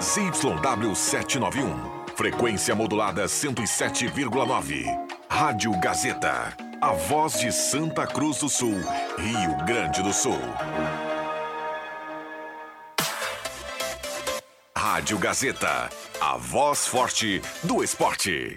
ZYW 791. Frequência modulada 107,9. Rádio Gazeta. A voz de Santa Cruz do Sul, Rio Grande do Sul. Rádio Gazeta. A voz forte do esporte.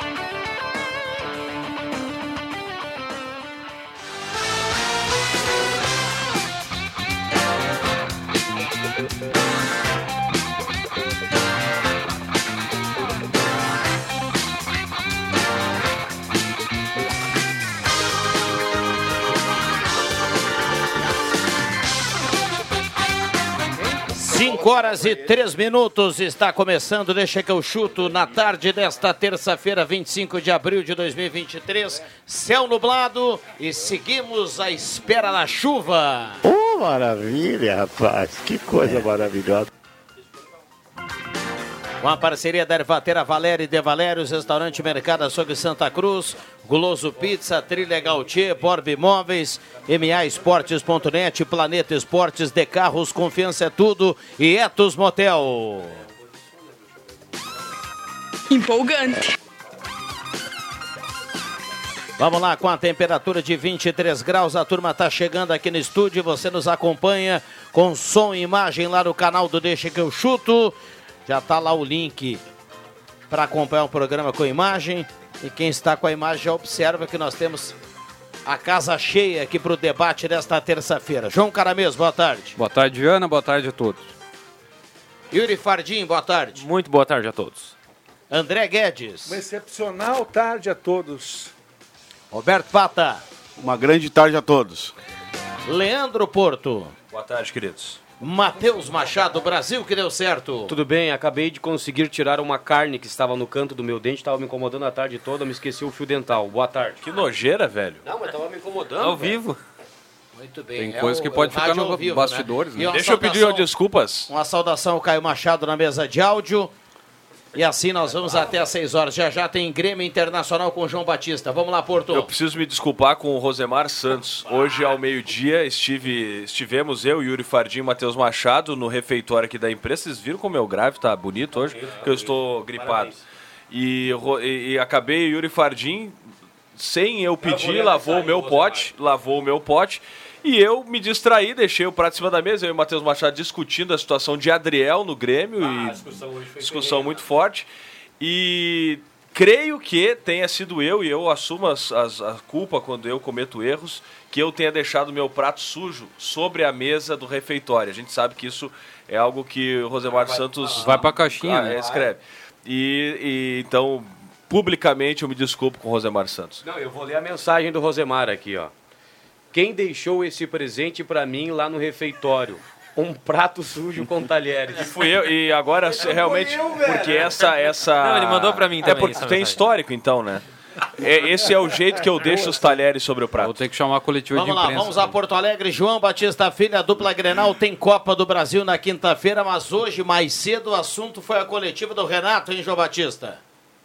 Cinco horas e três minutos está começando, deixa que eu chuto na tarde desta terça-feira, 25 de abril de 2023. Céu nublado e seguimos à espera da chuva. Oh, maravilha, rapaz. Que coisa maravilhosa. Com a parceria da Ervatera Valéria e De Valérios, Restaurante Mercado Açougue Santa Cruz, Guloso Pizza, Trilha Gautier, Borb Imóveis, MA Esportes.net, Planeta Esportes, De Carros, Confiança é Tudo e Etos Motel. Empolgante. Vamos lá, com a temperatura de 23 graus, a turma está chegando aqui no estúdio, você nos acompanha com som e imagem lá no canal do Deixa que eu chuto. Já está lá o link para acompanhar o programa com imagem. E quem está com a imagem já observa que nós temos a casa cheia aqui para o debate desta terça-feira. João Caramês, boa tarde. Boa tarde, Ana. Boa tarde a todos. Yuri Fardim, boa tarde. Muito boa tarde a todos. André Guedes. Uma excepcional tarde a todos. Roberto Pata. Uma grande tarde a todos. Leandro Porto. Boa tarde, queridos. Matheus Machado, Brasil que deu certo. Tudo bem, acabei de conseguir tirar uma carne que estava no canto do meu dente, estava me incomodando a tarde toda, me esqueci o fio dental. Boa tarde. Que nojeira, velho. Não, mas estava me incomodando. Ao velho. vivo. Muito bem. Tem é coisa o- que pode ficar ao vivo, bastidores, né? uma Deixa eu pedir saudação- desculpas. Uma saudação ao Caio Machado na mesa de áudio. E assim nós vamos até às 6 horas. Já já tem Grêmio Internacional com o João Batista. Vamos lá, Porto. Eu preciso me desculpar com o Rosemar Santos. Hoje, ao meio-dia, estive, estivemos eu, Yuri Fardim e Matheus Machado no refeitório aqui da empresa. Vocês viram como meu grave tá bonito hoje? Que eu estou gripado. E, e, e acabei, Yuri Fardim, sem eu pedir, lavou o meu pote, lavou o meu pote. E eu me distraí, deixei o prato em cima da mesa, eu e o Matheus Machado discutindo a situação de Adriel no Grêmio. e discussão muito forte. E creio que tenha sido eu, e eu assumo as, as- a culpa quando eu cometo erros, que eu tenha deixado meu prato sujo sobre a mesa do refeitório. A gente sabe que isso é algo que o Rosemar Santos Vai pra caixinha, ah, né? escreve. E, e, então, publicamente, eu me desculpo com o Rosemar Santos. Não, eu vou ler a mensagem do Rosemar aqui, ó. Quem deixou esse presente pra mim lá no refeitório? Um prato sujo com talheres. Fui eu, e agora realmente, porque essa. essa Não, ele mandou pra mim É também porque essa tem mensagem. histórico, então, né? É, esse é o jeito que eu deixo os talheres sobre o Vou prato. ter que chamar a coletiva Vamos de lá, imprensa. vamos a Porto Alegre. João Batista Filho, a dupla Grenal tem Copa do Brasil na quinta-feira, mas hoje, mais cedo, o assunto foi a coletiva do Renato, hein, João Batista?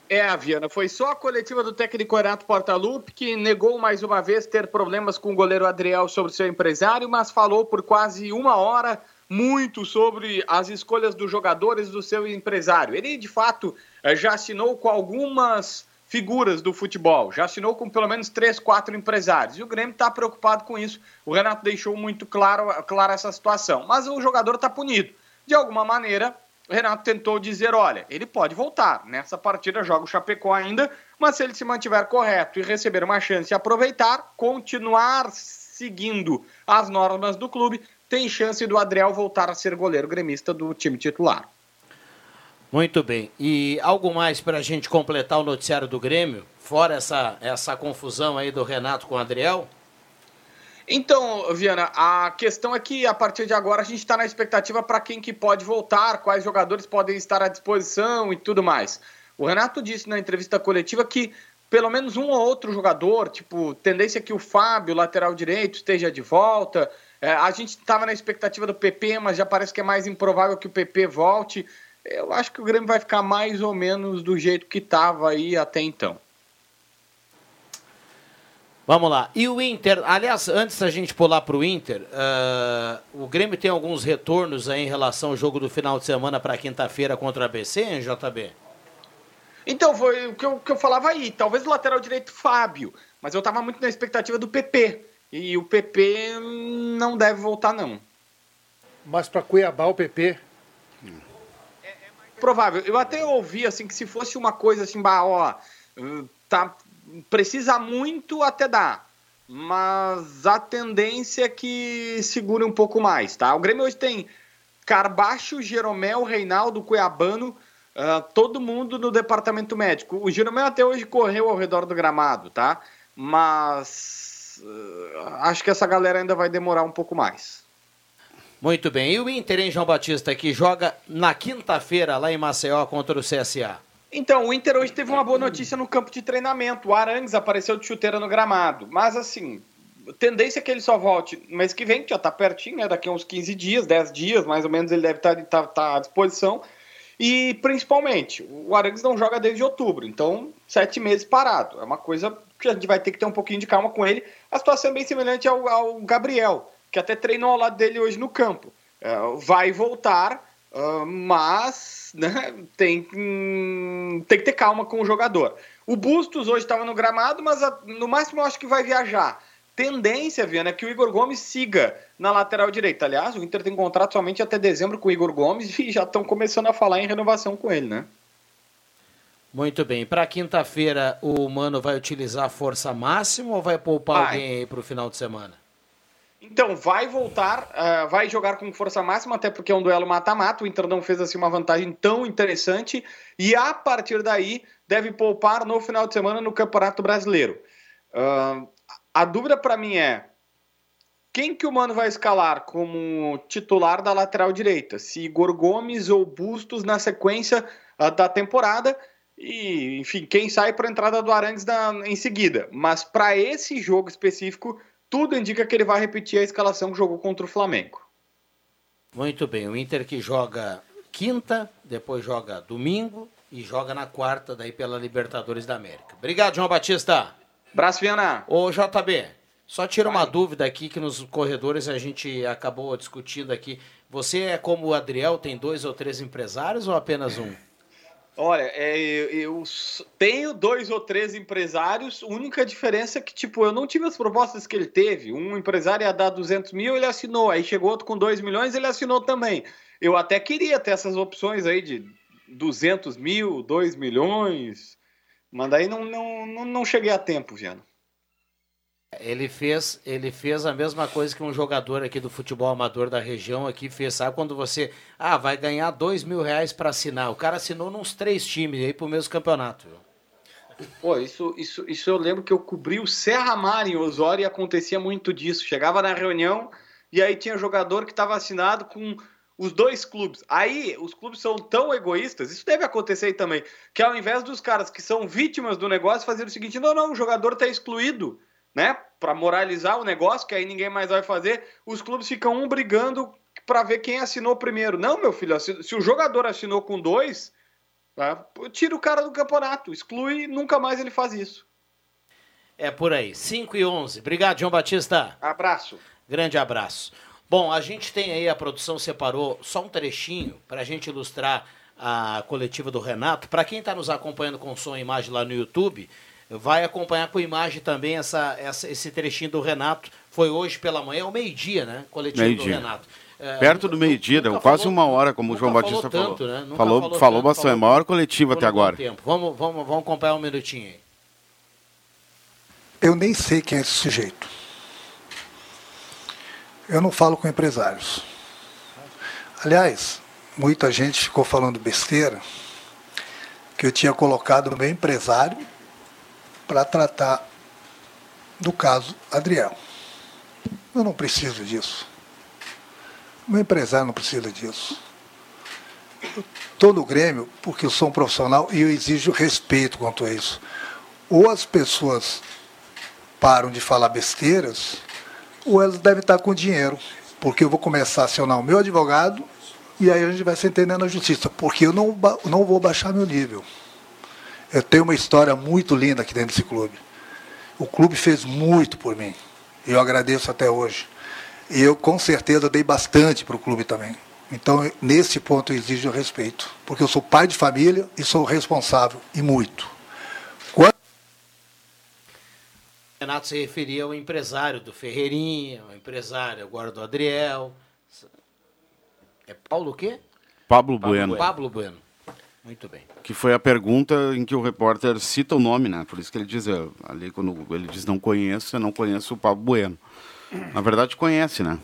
É, Viana, foi só a coletiva do técnico Renato Portaluppi que negou mais uma vez ter problemas com o goleiro Adriel sobre seu empresário, mas falou por quase uma hora muito sobre as escolhas dos jogadores do seu empresário. Ele, de fato, eh, já assinou com algumas figuras do futebol, já assinou com pelo menos três, quatro empresários. E o Grêmio está preocupado com isso. O Renato deixou muito claro, clara essa situação. Mas o jogador está punido. De alguma maneira, o Renato tentou dizer: olha, ele pode voltar. Nessa partida joga o Chapecó ainda, mas se ele se mantiver correto e receber uma chance de aproveitar, continuar seguindo as normas do clube, tem chance do Adriel voltar a ser goleiro gremista do time titular. Muito bem. E algo mais para a gente completar o noticiário do Grêmio? Fora essa, essa confusão aí do Renato com o Adriel? Então, Viana, a questão é que a partir de agora a gente está na expectativa para quem que pode voltar, quais jogadores podem estar à disposição e tudo mais. O Renato disse na entrevista coletiva que pelo menos um ou outro jogador, tipo, tendência que o Fábio, lateral direito, esteja de volta. É, a gente estava na expectativa do PP, mas já parece que é mais improvável que o PP volte. eu acho que o Grêmio vai ficar mais ou menos do jeito que estava aí até então. Vamos lá. E o Inter, aliás, antes da gente pular para o Inter, uh, o Grêmio tem alguns retornos aí em relação ao jogo do final de semana para quinta-feira contra a ABC, hein, JB? Então, foi o que eu, que eu falava aí. Talvez o lateral direito Fábio, mas eu estava muito na expectativa do PP. E o PP não deve voltar, não. Mas para Cuiabá, o PP. É, é provável. Eu até ouvi assim que se fosse uma coisa assim, bah, ó, tá, precisa muito até dá. Mas a tendência é que segure um pouco mais, tá? O Grêmio hoje tem Carbacho, Jeromel, Reinaldo, Cuiabano, Uh, todo mundo no departamento médico. O Jeromel até hoje correu ao redor do gramado, tá? Mas uh, acho que essa galera ainda vai demorar um pouco mais. Muito bem. E o Inter, hein, João Batista, que joga na quinta-feira lá em Maceió contra o CSA? Então, o Inter hoje teve uma boa notícia no campo de treinamento. O Arangues apareceu de chuteira no gramado. Mas, assim, tendência é que ele só volte mês que vem, que já tá pertinho, né? Daqui a uns 15 dias, 10 dias, mais ou menos, ele deve estar tá, tá, tá à disposição. E principalmente, o Arangues não joga desde outubro, então sete meses parado. É uma coisa que a gente vai ter que ter um pouquinho de calma com ele. A situação é bem semelhante ao, ao Gabriel, que até treinou ao lado dele hoje no campo. É, vai voltar, uh, mas né, tem, hum, tem que ter calma com o jogador. O Bustos hoje estava no gramado, mas a, no máximo eu acho que vai viajar tendência, Viana, é que o Igor Gomes siga na lateral direita. Aliás, o Inter tem contrato somente até dezembro com o Igor Gomes e já estão começando a falar em renovação com ele, né? Muito bem. Para quinta-feira, o Mano vai utilizar força máxima ou vai poupar vai. alguém aí para o final de semana? Então, vai voltar, uh, vai jogar com força máxima, até porque é um duelo mata-mata. O Inter não fez assim uma vantagem tão interessante. E a partir daí, deve poupar no final de semana no Campeonato Brasileiro. Uh, a dúvida para mim é quem que o Mano vai escalar como titular da lateral direita? Se Igor Gomes ou Bustos na sequência uh, da temporada e, enfim, quem sai para a entrada do Arangues da, em seguida. Mas para esse jogo específico, tudo indica que ele vai repetir a escalação que jogou contra o Flamengo. Muito bem, o Inter que joga quinta, depois joga domingo e joga na quarta daí pela Libertadores da América. Obrigado, João Batista. Braço, Viana. Ô, JB, só tira uma dúvida aqui que nos corredores a gente acabou discutindo aqui. Você é como o Adriel, tem dois ou três empresários ou apenas um? Olha, é, eu tenho dois ou três empresários, única diferença é que, tipo, eu não tive as propostas que ele teve. Um empresário ia dar 200 mil, ele assinou. Aí chegou outro com 2 milhões, ele assinou também. Eu até queria ter essas opções aí de 200 mil, 2 milhões, mas daí não, não, não, não cheguei a tempo, Viano. Ele fez, ele fez a mesma coisa que um jogador aqui do futebol amador da região aqui fez. Sabe quando você, ah, vai ganhar dois mil reais para assinar? O cara assinou nos três times aí pro mesmo campeonato. Pô, isso, isso, isso eu lembro que eu cobri o Serra Mar em Osório e acontecia muito disso. Chegava na reunião e aí tinha jogador que estava assinado com os dois clubes. Aí, os clubes são tão egoístas, isso deve acontecer também, que ao invés dos caras que são vítimas do negócio fazer o seguinte: não, não, o jogador está excluído, né? Para moralizar o negócio, que aí ninguém mais vai fazer, os clubes ficam um brigando para ver quem assinou primeiro. Não, meu filho, se, o jogador assinou com dois, tá? tira o cara do campeonato, exclui, nunca mais ele faz isso. É por aí. 5 e 11. Obrigado, João Batista. Abraço. Grande abraço. Bom, a gente tem aí, a produção separou só um trechinho para a gente ilustrar a coletiva do Renato. Para quem está nos acompanhando com som e imagem lá no YouTube, vai acompanhar com imagem também essa, essa, esse trechinho do Renato. Foi hoje pela manhã, ao meio-dia, né? Coletivo meio do Renato. É, Perto do meio-dia, quase falou, uma hora, como o João Batista falou. Tanto, né? Falou, falou, falou tanto, bastante, falou, maior coletiva até agora. Tempo. Vamos, vamos, vamos acompanhar um minutinho aí. Eu nem sei quem é esse sujeito. Eu não falo com empresários. Aliás, muita gente ficou falando besteira que eu tinha colocado o meu empresário para tratar do caso Adriel. Eu não preciso disso. Meu empresário não precisa disso. Estou no Grêmio porque eu sou um profissional e eu exijo respeito quanto a isso. Ou as pessoas param de falar besteiras, ou elas devem estar com dinheiro, porque eu vou começar a acionar o meu advogado E aí a gente vai se entender na justiça, porque eu não, não vou baixar meu nível. Eu tenho uma história muito linda aqui dentro desse clube. O clube fez muito por mim. E eu agradeço até hoje. E eu, com certeza, dei bastante para o clube também. Então, nesse ponto, eu exijo respeito. Porque eu sou pai de família e sou responsável, e muito. Quando Renato se referia ao empresário do Ferreirinha, ao empresário agora do Adriel. É Paulo o quê? Pablo Bueno. Pablo Bueno. Muito bem. Que foi a pergunta em que o repórter cita o nome, né? Por isso que ele diz, eh, ali quando ele diz não conheço, eu não conheço o Pablo Bueno. Na verdade, conhece, né?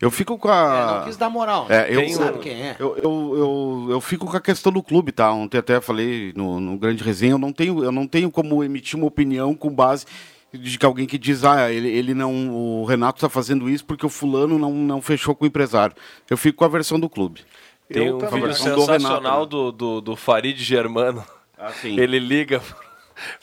Eu fico com a. É, não quis dar moral. É, eu, Tem sabe quem é. Eu, eu, eu, eu fico com a questão do clube, tá? Ontem até falei no, no Grande Resenha, eu não, tenho, eu não tenho como emitir uma opinião com base de que alguém que diz, ah, ele, ele não. O Renato está fazendo isso porque o fulano não, não fechou com o empresário. Eu fico com a versão do clube. Tem um vídeo sensacional né? do, do, do Farid Germano. Ah. Ele liga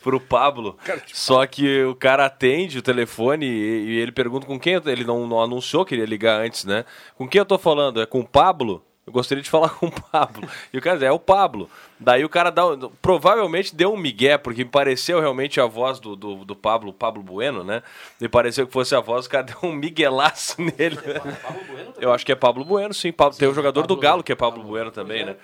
pro Pablo, só que o cara atende o telefone e, e ele pergunta com quem. eu- Ele não, não anunciou que ele ia ligar antes, né? Com quem eu tô falando? É com o Pablo? Eu gostaria de falar com o Pablo. E o cara diz, é o Pablo. Daí o cara dá, provavelmente deu um migué, porque me pareceu realmente a voz do, do, do Pablo, Pablo Bueno, né? Me pareceu que fosse a voz, o cara deu um miguelaço nele. Eu acho que é Pablo Bueno, sim. Pablo- tem o jogador do Galo que é Pablo Bueno também, né?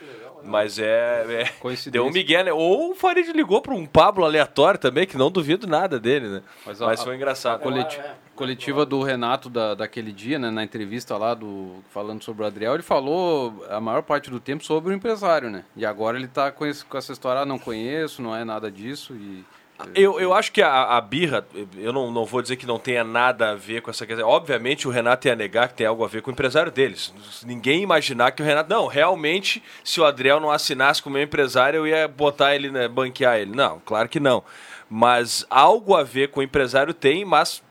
Mas é. é deu um migué, né? Ou o Farid ligou para um Pablo aleatório também, que não duvido nada dele, né? Mas, a- foi engraçado. A coleti- coletiva do Renato da, daquele dia, né, na entrevista lá do falando sobre o Adriel, ele falou a maior parte do tempo sobre o empresário, né? E agora ele tá com, esse- com essa história, ah, não conheço, não é nada disso e Eu, eu acho que a, a birra, eu não, não vou dizer que não tenha nada a ver com essa questão. Obviamente o Renato ia negar que tem algo a ver com o empresário deles. Ninguém imaginar que o Renato. Não, realmente, se o Adriel não assinasse com o meu empresário, eu ia botar ele, né, banquear ele. Não, claro que não. Mas algo a ver com o empresário tem, mas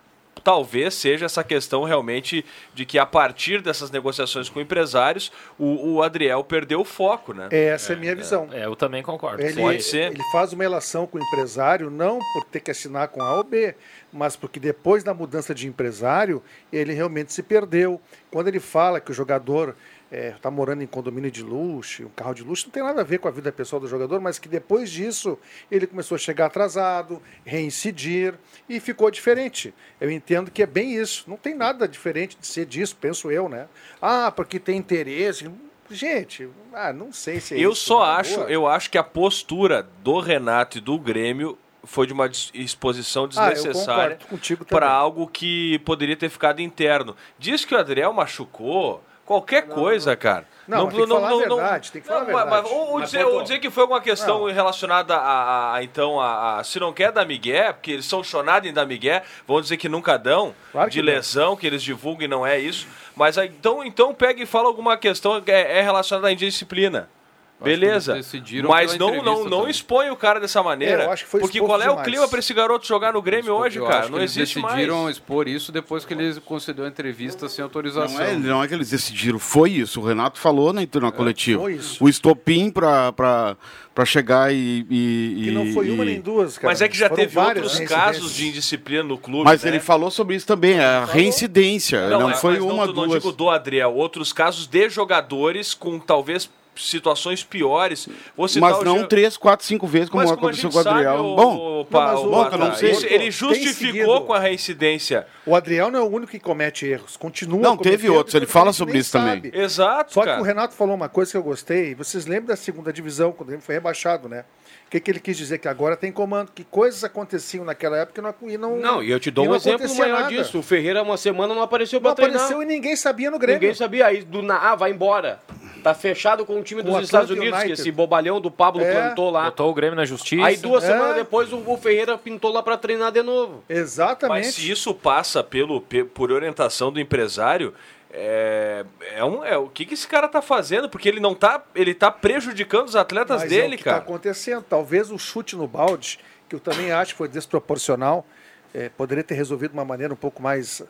talvez seja essa questão realmente de que a partir dessas negociações com empresários, o, o Adriel perdeu o foco, né? Essa é a minha visão. É, eu também concordo. Ele, Pode ser. ele faz uma relação com o empresário, não por ter que assinar com A ou B, mas porque depois da mudança de empresário, ele realmente se perdeu. Quando ele fala que o jogador está morando em condomínio de luxo, um carro de luxo, não tem nada a ver com a vida pessoal do jogador, mas que depois disso ele começou a chegar atrasado, reincidir e ficou diferente. Eu entendo que é bem isso. Não tem nada diferente de ser disso, penso eu, né? Ah, porque tem interesse. Gente, ah, não sei se é eu isso. só na acho, boa. eu acho que a postura do Renato e do Grêmio foi de uma exposição Ah, desnecessária contigo para algo que poderia ter ficado interno. Diz que o Adriel machucou, qualquer coisa, cara. Não, mas tem que falar a verdade, tem que falar a Não, verdade. mas ou, ou Mas, dizer, ou dizer que foi alguma questão Não. relacionada a, a- então a, a- se não quer dar migué, porque eles são chonados em dar migué, vão dizer que nunca dão Claro de que não. lesão que eles divulgam e não é isso. Mas então, então pega e fala alguma questão que é, é relacionada à indisciplina. Beleza, eles mas não, não, não também. expõe o cara dessa maneira. É, eu acho que foi porque qual é o demais. clima para esse garoto jogar no Grêmio hoje, cara? Não que eles existe decidiram mais. expor isso depois que eles concedeu a entrevista sem autorização. Não é, não é que eles decidiram, foi isso. O Renato falou na, na coletiva. foi isso. O estopim para chegar e, e- Que não foi e- uma nem duas, cara. Mas é que já Foram teve outros casos de indisciplina no clube. Mas né? ele falou sobre isso também, a reincidência. Não, é, foi mas uma, não, Não duas. digo do Adriel, outros casos de jogadores com talvez situações piores. Mas não Jean- três, quatro, cinco vezes, como Mas aconteceu com o Adriel. sabe, o- Bom, o Pa- mas o que não sei. Ele Tem justificou com a reincidência. O Adriel não é o único que comete erros. Continua Não, teve outros, ele fala sobre isso também. sabe. Exato, Só que cara. o Renato falou uma coisa que eu gostei. Vocês lembram da segunda divisão, quando ele foi rebaixado, né? O que, que ele quis dizer? Que agora tem comando. Que coisas aconteciam naquela época e não... E não, Não, e eu te dou um não exemplo maior nada. disso. O Ferreira, uma semana, não apareceu pra Não treinar. apareceu e ninguém sabia no Grêmio. Ninguém sabia. Aí, do na... ah, vai embora. Tá fechado com o time Com o dos Estados Unidos, que United. esse bobalhão do Pablo É. plantou lá. Botou o Grêmio na justiça. Aí duas É. semanas depois o Ferreira pintou lá pra treinar de novo. Exatamente. Mas se isso passa pelo, pe- por orientação do empresário, é, é um, é, o que, que esse cara tá fazendo? Porque ele não tá, ele tá prejudicando os atletas Mas dele, é o que cara. está acontecendo. Talvez o chute no balde, que eu também acho que foi desproporcional, é, poderia ter resolvido de uma maneira um pouco mais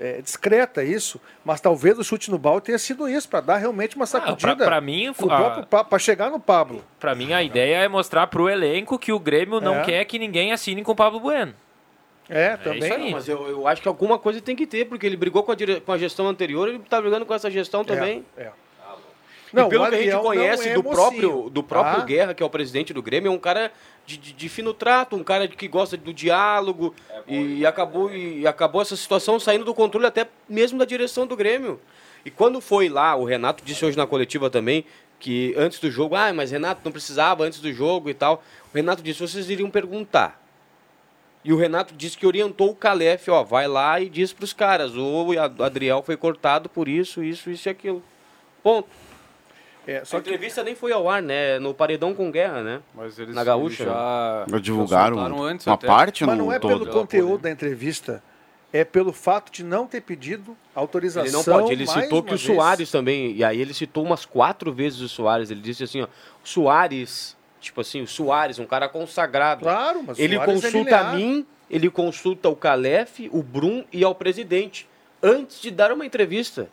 é, discreta isso, mas talvez o chute no balde tenha sido isso, para dar realmente uma sacudida. Ah, pra- pra mim, no a- próprio Pa- pra chegar no Pablo. Pra mim, a ideia é mostrar pro elenco que o Grêmio não É. quer que ninguém assine com o Pablo Bueno. É, isso também. aí. Mas eu, eu acho que alguma coisa tem que ter, porque ele brigou com a, dire- com a gestão anterior, ele tá brigando com essa gestão também. É, é. Não, e pelo que a gente conhece é do mocinho, próprio, do próprio tá? Guerra, que é o presidente do Grêmio, é um cara de, de- de fino trato, um cara que gosta do diálogo. e, acabou, e acabou essa situação saindo do controle até mesmo da direção do Grêmio. E quando foi lá, o Renato disse hoje na coletiva também, que antes do jogo, ah, mas Renato não precisava antes do jogo e tal. O Renato disse, vocês iriam perguntar. E o Renato disse que orientou o Calef, ó, vai lá e diz pros caras, o Adriel foi cortado por isso, isso, isso e aquilo. Ponto. É, a entrevista nem foi ao ar, né? No paredão com guerra, né? Mas eles Na gaúcha. já- divulgaram antes uma até. parte Mas não é todo. pelo conteúdo da entrevista, é pelo fato de não ter pedido autorização. Ele não pode. Ele citou que o vez. Soares também. E aí ele citou umas quatro vezes o Soares. Ele disse assim, ó. O Soares, tipo assim, o Soares, um cara consagrado. Claro, mas o Ele Soares é consulta a linear. mim, ele consulta o Calef, o Brum e ao presidente. Antes de dar uma entrevista.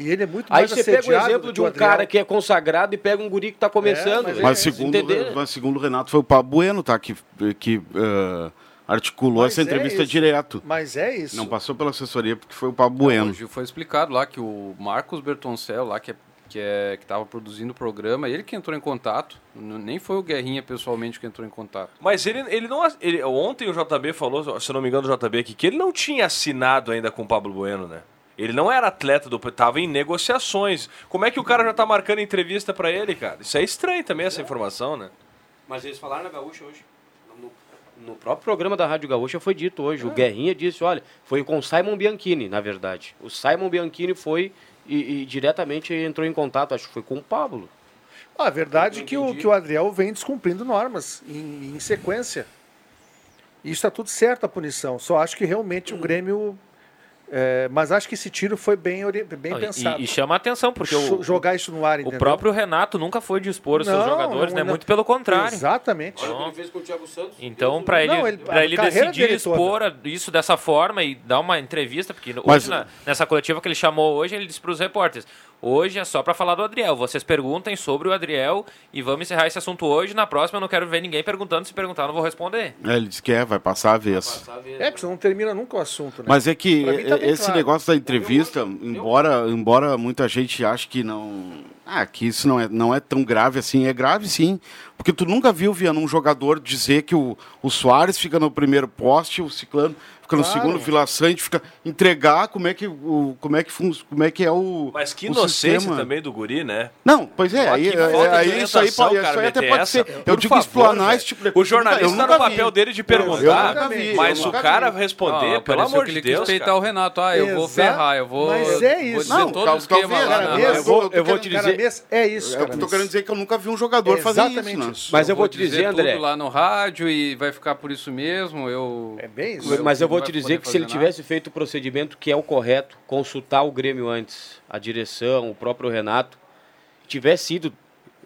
E ele é muito Aí mais você pega o exemplo de um Adriel. cara que é consagrado e pega um guri que tá começando. mas velho. Mas segundo, Entender? mas segundo o Renato, foi o Pablo Bueno, tá? Que, que eh, articulou Mas essa é entrevista isso. direto. Mas é isso. Não passou pela assessoria porque foi o Pablo Bueno. Hoje foi explicado lá que o Marcos Bertoncel, lá que é, que é que estava produzindo o programa, ele que entrou em contato, nem foi o Guerrinha pessoalmente que entrou em contato. Mas ele, ele não. ele- ontem o JB falou, se não me engano, o JB aqui, que ele não tinha assinado ainda com o Pablo Bueno, né? Ele não era atleta do. Tava em negociações. Como é que o cara já tá marcando entrevista pra ele, cara? Isso é estranho também, essa informação, né? Mas eles falaram na Gaúcha hoje. No, no próprio programa da Rádio Gaúcha foi dito hoje. O Guerrinha disse, olha, foi com o Simon Bianchini, na verdade. O Simon Bianchini foi e, e diretamente entrou em contato, acho que foi com o Pablo. Ah, a verdade é que o, que o Adriel vem descumprindo normas em, em sequência. E está tudo certo a punição. Só acho que realmente o Grêmio. É, mas acho que esse tiro foi bem, bem Não, e- pensado. E, chama a atenção, porque o, jogar isso no ar, o próprio Renato nunca foi dispor os seus jogadores, não, né? não. Muito pelo contrário. Exatamente. Então, Ele fez com o Thiago Santos. Então, para ele, Não, ele- pra ele decidir toda. expor a- isso dessa forma e dar uma entrevista, porque hoje, Mas- na- nessa coletiva que ele chamou hoje, ele disse para os repórteres: hoje é só para falar do Adriel. Vocês perguntem sobre o Adriel e vamos encerrar esse assunto hoje. Na próxima, eu não quero ver ninguém perguntando. Se perguntar, eu não vou responder. É, ele disse que é, vai passar a vez. É, porque você não termina nunca o assunto, né? Mas é que tá esse claro. negócio da entrevista, embora, embora muita gente ache que não. Ah, que isso não é, não é tão grave assim, é grave sim. Porque tu nunca viu, Viana, um jogador dizer que o, o Soares fica no primeiro poste, o Ciclano fica no Claro. segundo, Vila Sante fica. Entregar como é que, o, como é, que fun, como é que é o. Mas que o inocência sistema. também do guri, né? Não, pois é, aí, de aí isso aí, pode, cara, isso aí até pode essa. ser. Por Eu digo favor, explanar esse tipo de O jornalista Eu tá nunca no vi. papel dele de Eu perguntar, nunca vi, mas eu o cara vi. responder, Ah, pelo amor que de Deus. peitar cara. o Renato. Ah, eu vou Exato. ferrar, eu vou, Mas é vou isso. dizer Não, talvez, mesmo. na- Eu vou, eu vou te dizer. é isso, É, eu tô querendo dizer que eu nunca vi um jogador É fazer isso, né? isso. Mas eu vou vou te dizer, André. lá no rádio e vai ficar por isso mesmo. Eu... É bem isso. Mas eu vou não te dizer que se ele nada. tivesse feito o procedimento que é o correto, consultar o Grêmio antes, a direção, o próprio Renato, tivesse ido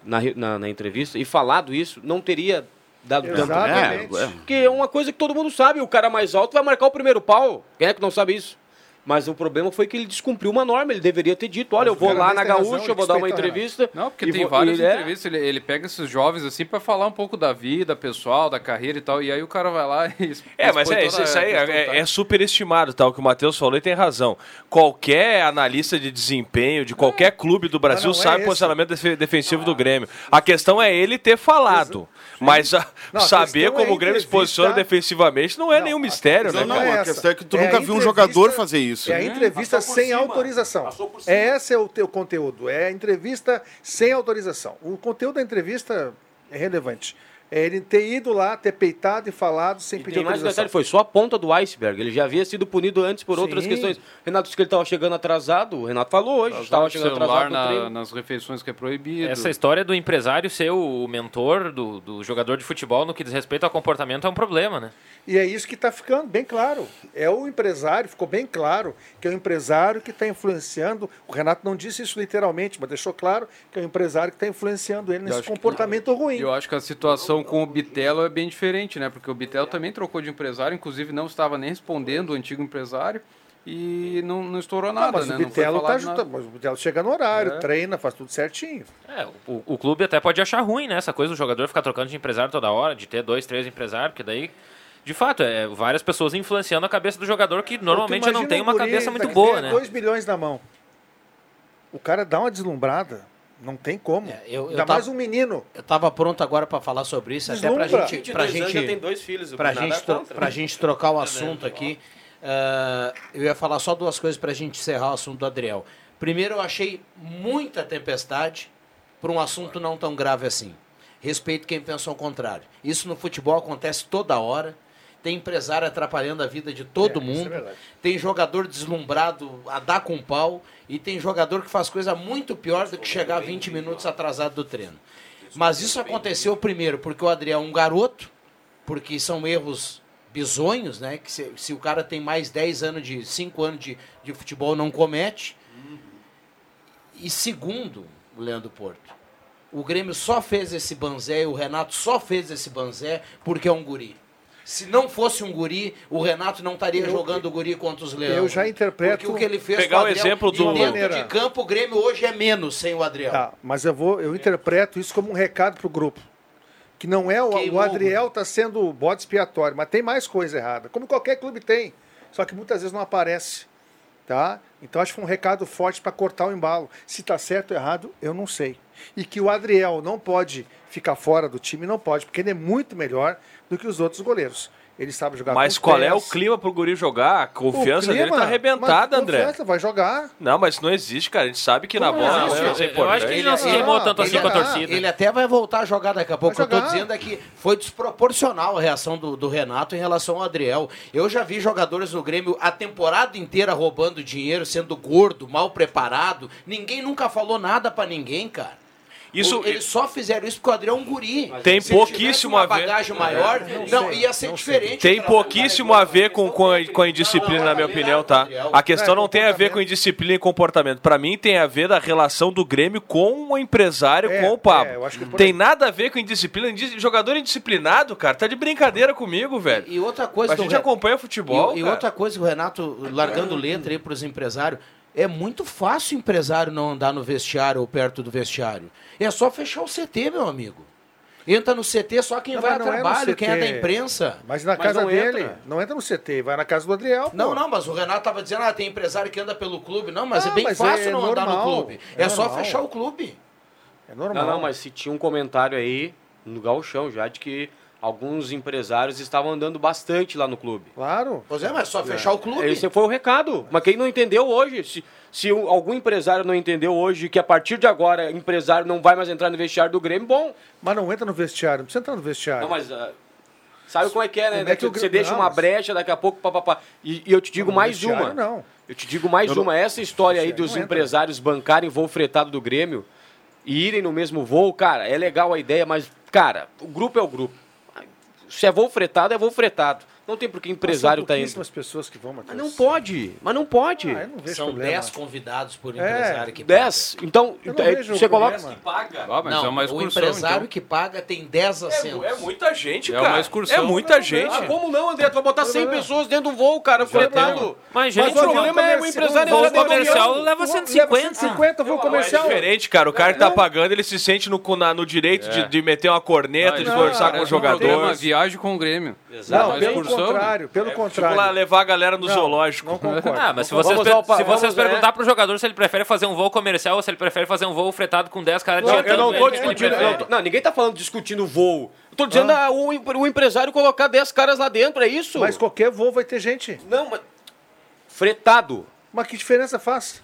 na, na, na entrevista e falado isso, não teria dado tanto. Exatamente. É, é. Porque é uma coisa que todo mundo sabe, o cara mais alto vai marcar o primeiro pau. Quem é que não sabe isso? Mas o problema foi que ele descumpriu uma norma, ele deveria ter dito, olha, eu Mas o vou lá na Gaúcha, ele eu vou dar uma o entrevista. Não, porque e tem vou- várias e é- entrevistas, ele, ele pega esses jovens assim pra falar um pouco da vida pessoal, da carreira e tal, e aí o cara vai lá e É, mas é, isso, isso aí questão é, tática. é superestimado, tá? O que o Matheus falou e tem razão. Qualquer analista de desempenho de qualquer clube do Brasil não é sabe o esse. posicionamento defe- defensivo do Grêmio. A questão é ele ter falado. Mas a- Não, a saber questão como é o Grêmio se posiciona defensivamente não é nenhum mistério, né, Não, não, cara? a questão é que tu É nunca viu um jogador fazer isso. É a entrevista sem autorização. É esse é o teu conteúdo. É a entrevista sem autorização. O conteúdo da entrevista é relevante. É ele ter ido lá, ter peitado e falado sem E pedir tem mais um autorização. detalhe, foi só a ponta do iceberg. Ele já havia sido punido antes por outras Sim. questões. Renato disse que ele estava chegando atrasado. O Renato falou hoje, estava chegando celular atrasado na- nas refeições que é proibido. Essa história do empresário ser o mentor do, do jogador de futebol no que diz respeito ao comportamento é um problema, né? E é isso que está ficando bem claro. É o empresário, ficou bem claro que é o empresário que está influenciando. O Renato não disse isso literalmente, mas deixou claro que é o empresário que está influenciando ele nesse acho que- comportamento ruim. Eu acho que a situação com o Bitelo é bem diferente, né? Porque o Bitelo também trocou de empresário, inclusive não estava nem respondendo o antigo empresário e não, não estourou Não, nada, mas né? o Não Bitelo tá nada. mas o Bitelo chega no horário, É. treina, faz tudo certinho. É, o, o clube até pode achar ruim, né? Essa coisa do jogador ficar trocando de empresário toda hora, de ter dois, três empresários, porque daí, de fato, é várias pessoas influenciando a cabeça do jogador que normalmente já não tem uma cabeça muito boa, né? 2 milhões na mão. O cara dá uma deslumbrada. Não tem como. É, eu- eu Ainda tava- mais um menino. Eu estava pronto agora para falar sobre isso, até para Deslumbra. gente, pra 22 anos, gente, já tem dois filhos, nada gente, tro- contra, pra gente trocar o assunto aqui. ah, eu ia falar só duas coisas para a gente encerrar o assunto do Adriel. Primeiro, eu achei muita tempestade para um assunto não tão grave assim. Respeito quem pensou o contrário. Isso no futebol acontece toda hora. Tem empresário atrapalhando a vida de todo É, é mundo. verdade. tem jogador deslumbrado a dar com pau. E tem jogador que faz coisa muito pior do que chegar 20 minutos atrasado do treino. Mas isso aconteceu primeiro porque o Adriel é um garoto, porque são erros bizonhos, né? Que se, se o cara tem mais 10 anos de 5 anos de, de futebol não comete. E segundo, o Leandro Porto, o Grêmio só fez esse banzé, o Renato só fez esse banzé porque é um guri. Se não fosse um guri, o Renato não estaria jogando o guri contra os Leões. eu já interpreto- Porque o que ele fez Pegar com o Adriel, exemplo e do- dentro Maneira. de campo, o Grêmio hoje é menos sem o Adriel. Tá, mas eu vou, eu interpreto isso como um recado pro grupo. Que não é o, Queimou o Adriel tá sendo o bode expiatório, mas tem mais coisa errada. Como qualquer clube tem. Só que muitas vezes não aparece. Tá? Então acho que foi um recado forte para cortar o embalo. Se tá certo ou errado, eu não sei. E que o Adriel não pode ficar fora do time, não pode, porque ele é muito melhor do que os outros goleiros. Ele sabe jogar Mas qual é o pés. clima pro guri jogar? A confiança clima, dele tá arrebentada, André. confiança, vai jogar. Não, mas não existe, cara. A gente sabe que na Como bola a existe? confiança é Eu importante. acho que ele não se queimou tanto assim com a torcida. Ele até vai voltar a jogar daqui a pouco. O que eu tô dizendo é que foi desproporcional a reação do, do Renato em relação ao Adriel. Eu já vi jogadores no Grêmio a temporada inteira roubando dinheiro, sendo gordo, mal preparado. Ninguém nunca falou nada pra ninguém, cara. Isso- O- Eles só fizeram isso porque o Adriel é um guri. Tem Se pouquíssimo uma a ver- bagagem maior, não, ia ser diferente. Tem pouquíssimo a ver com, com, a, com a indisciplina, na minha opinião, tá? A questão não tem a ver com indisciplina e comportamento. Pra mim, tem a ver da relação do Grêmio com o empresário, É, com o Pablo. é, que tem nada a ver com indisciplina. Indi- Jogador indisciplinado, cara, tá de brincadeira comigo, velho. E outra coisa A gente acompanha futebol, E, e outra coisa, o Renato largando letra aí pros empresários. É muito fácil o empresário não andar no vestiário ou perto do vestiário. É só fechar o CT, meu amigo. Entra no CT só quem Não, vai a é trabalho, quem é da imprensa. Mas na Mas casa não dele, entra. não entra no CT, vai na casa do Adriel. pô. Não, não, mas o Renato tava dizendo, ah, tem empresário que anda pelo clube. Não, mas Ah, é bem mas fácil é não andar no normal, clube. É, é só normal. fechar o clube. É normal. Não, não, mas se tinha um comentário aí no Gauchão já de que alguns empresários estavam andando bastante lá no clube. Claro. Pois é, mas só fechar o clube. Esse foi o recado. Mas quem não entendeu hoje, se, se um- algum empresário não entendeu hoje que a partir de agora empresário não vai mais entrar no vestiário do Grêmio, bom. Mas não entra no vestiário, não precisa entrar no vestiário. Não, mas ah, sabe como é que é, né? É que você deixa não, uma brecha daqui a pouco, papapá. E, e eu te digo No mais uma. Não. Eu te digo mais Eu não- uma. Essa história aí dos não entra. empresários bancarem voo fretado do Grêmio e irem no mesmo voo, cara, é legal a ideia, mas, cara, o grupo é o grupo. Se é voo fretado, é voo fretado. Não tem por que empresário Mas tá são indo. pouquíssimas pessoas que vão, Matheus. Mas não pode, mas não pode. Ah, não São problema. 10 convidados por É, empresário que paga. 10. Então, Eu não é, vejo você coloca. problema. Ah, mas Não, é uma o empresário então. que paga tem 10 assentos. É muita gente, É cara. uma excursão. É muita gente. Ah, como não, André? Tu vai botar 100 pessoas dentro do voo, cara, fretado. Mas, Mas gente, o problema é o empresário voo dentro do comercial leva Leva 150. 150 voo É comercial. diferente, cara. O cara que tá pagando, ele se sente no, na- no direito de, de meter uma corneta, de Não, conversar com o é um jogador. viagem com o Grêmio. Uma pelo contrário, pelo Tipo contrário. lá, levar a galera no Não, zoológico. Não concordo. Ah, mas se vocês, per- se vocês perguntar pro jogador se ele prefere fazer um voo comercial ou se ele prefere fazer um voo fretado com 10 caras Não, eu não tô discutindo. Não, tô- não, ninguém tá falando discutindo voo. Eu tô dizendo ah, o, o empresário colocar 10 caras lá dentro, é isso? Mas qualquer voo vai ter gente. Não, mas. Fretado. Mas que diferença faz?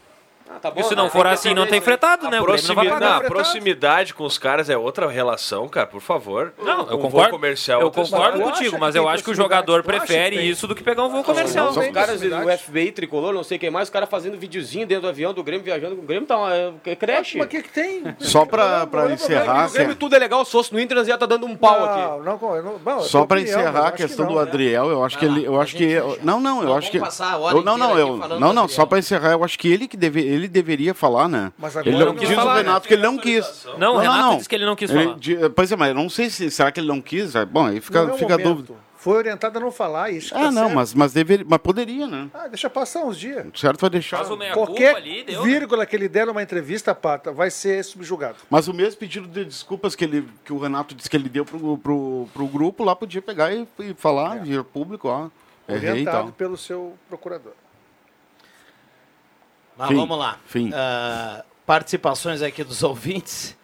Ah, tá bom. E se não for assim, não tem fretado, né? Não vai Proximi- pagar. não, a proximidade com os caras é outra relação, cara, por favor. Não, eu Um voo concordo. comercial, é eu concordo contigo, mas eu acho que o jogador prefere isso do que pegar um voo comercial. São os caras do. FBI tricolor, não sei quem mais, os caras fazendo videozinho dentro do avião do Grêmio, viajando com o Grêmio, tá uma é, creche. Mas o que, que tem? Só pra, pra Não é encerrar, o Grêmio tudo é legal, se fosse no Inter, ia tá dando um pau aqui. Não, não, eu é Só eu encerrar a questão do né? Adriel, eu acho que ele, eu pra acho que não, não, eu acho que eu, não, não, eu não, não, só para encerrar, eu acho que ele que deve, ele deveria falar, né? Mas ele agora não não quis o falar, Renato que ele não quis. Não, o Renato disse que ele não quis Ele falar. di- pois é, mas eu não sei se será que ele não quis. é, Bom, aí fica, Não é o fica a dúvida. Foi orientado a não falar isso. Ah, tá não, certo. mas mas deveria, mas poderia, né? Ah, deixa passar uns dias. Certo vai deixar. O Qualquer culpa ali, deu. né? vírgula que ele der numa entrevista, Pata, vai ser subjugado. Mas o mesmo pedido de desculpas que, ele, que o Renato disse que ele deu pro, pro, pro grupo, lá podia pegar e, e falar via público, ó. Orientado pelo seu procurador. Mas Fim. vamos lá. Fim. Ah, participações aqui dos ouvintes.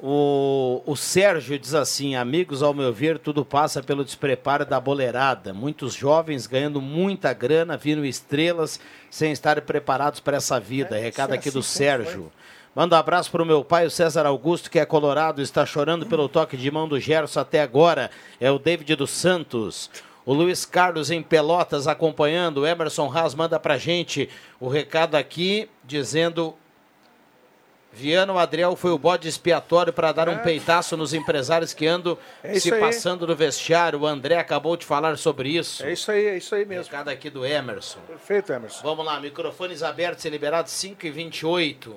O, o Sérgio diz assim: Amigos, ao meu ver, tudo passa pelo despreparo da boleirada. Muitos jovens ganhando muita grana, vindo estrelas, sem estar preparados para essa vida. Recado aqui do Sérgio. Manda um abraço para o meu pai, o César Augusto, que é colorado, está chorando pelo toque de mão do Gerson até agora. É o David dos Santos. O Luiz Carlos em Pelotas acompanhando. O Emerson Haas manda pra gente o recado aqui dizendo Viano Adriel foi o bode expiatório para dar um peitaço nos empresários que andam É se aí. passando no vestiário. O André acabou de falar sobre isso. É isso aí, é isso aí mesmo. Recado aqui do Emerson. Perfeito, Emerson. Vamos lá, microfones abertos e liberados 5 e 28.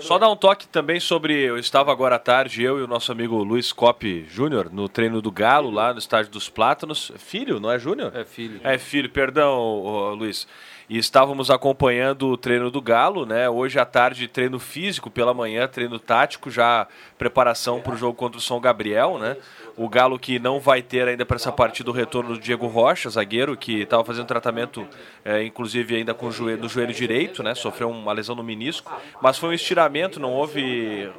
Só dar um toque também sobre. Eu estava agora à tarde, eu e o nosso amigo Luiz Cop Júnior, no treino do Galo, lá no estádio dos Plátanos. Filho, não é Júnior? É filho. É filho, perdão, Luiz. E estávamos acompanhando o treino do Galo, né? Hoje à tarde, treino físico, pela manhã, treino tático, já preparação para o jogo contra o São Gabriel, né? O Galo que não vai ter ainda para essa partida o retorno do Diego Rocha, zagueiro, que estava fazendo tratamento, é, inclusive ainda com o joelho, no joelho direito, né? Sofreu uma lesão no menisco, mas foi um estiramento, não houve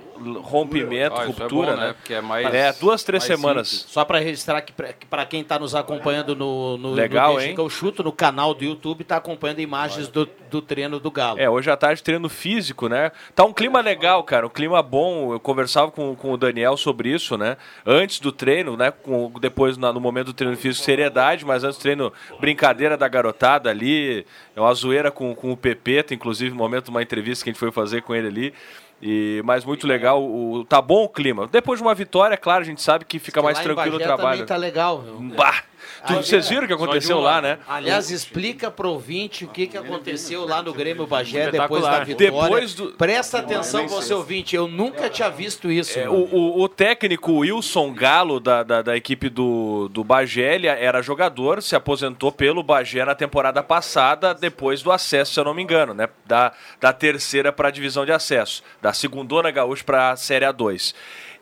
rompimento, Ah, isso é ruptura, bom, né? né? Porque é mais- É, duas, três semanas. simples. Só para registrar que para quem está nos acompanhando no, no, Legal, no Deixa hein? que eu chuto no canal do YouTube, está acompanhando imagens do, do treino do Galo. É, hoje à tarde treino físico, né? Tá um clima legal, cara, um clima bom. Eu conversava com, com o Daniel sobre isso, né? Antes do treino, né? Com, depois na- no momento do treino físico, seriedade, mas antes do treino, brincadeira da garotada ali. É uma zoeira com, com o Pepeta, inclusive, no momento de uma entrevista que a gente foi fazer com ele ali. E, mas muito legal, o, tá bom o clima. Depois de uma vitória, claro, a gente sabe que fica mais tranquilo o trabalho. também tá legal. Bah! Vocês viram o que aconteceu lá, né? Aliás, explica pro ouvinte o que, que aconteceu lá no Grêmio Bagé depois da vitória. Depois do- Presta atenção, você ouvinte, eu nunca tinha visto isso. É, o, o- o técnico Wilson Galo, da, da, da equipe do, do Bagé, ele era jogador, se aposentou pelo Bagé na temporada passada, depois do acesso, se eu não me engano, né? Da, da terceira para a divisão de acesso, da segundona gaúcha para a Série A2.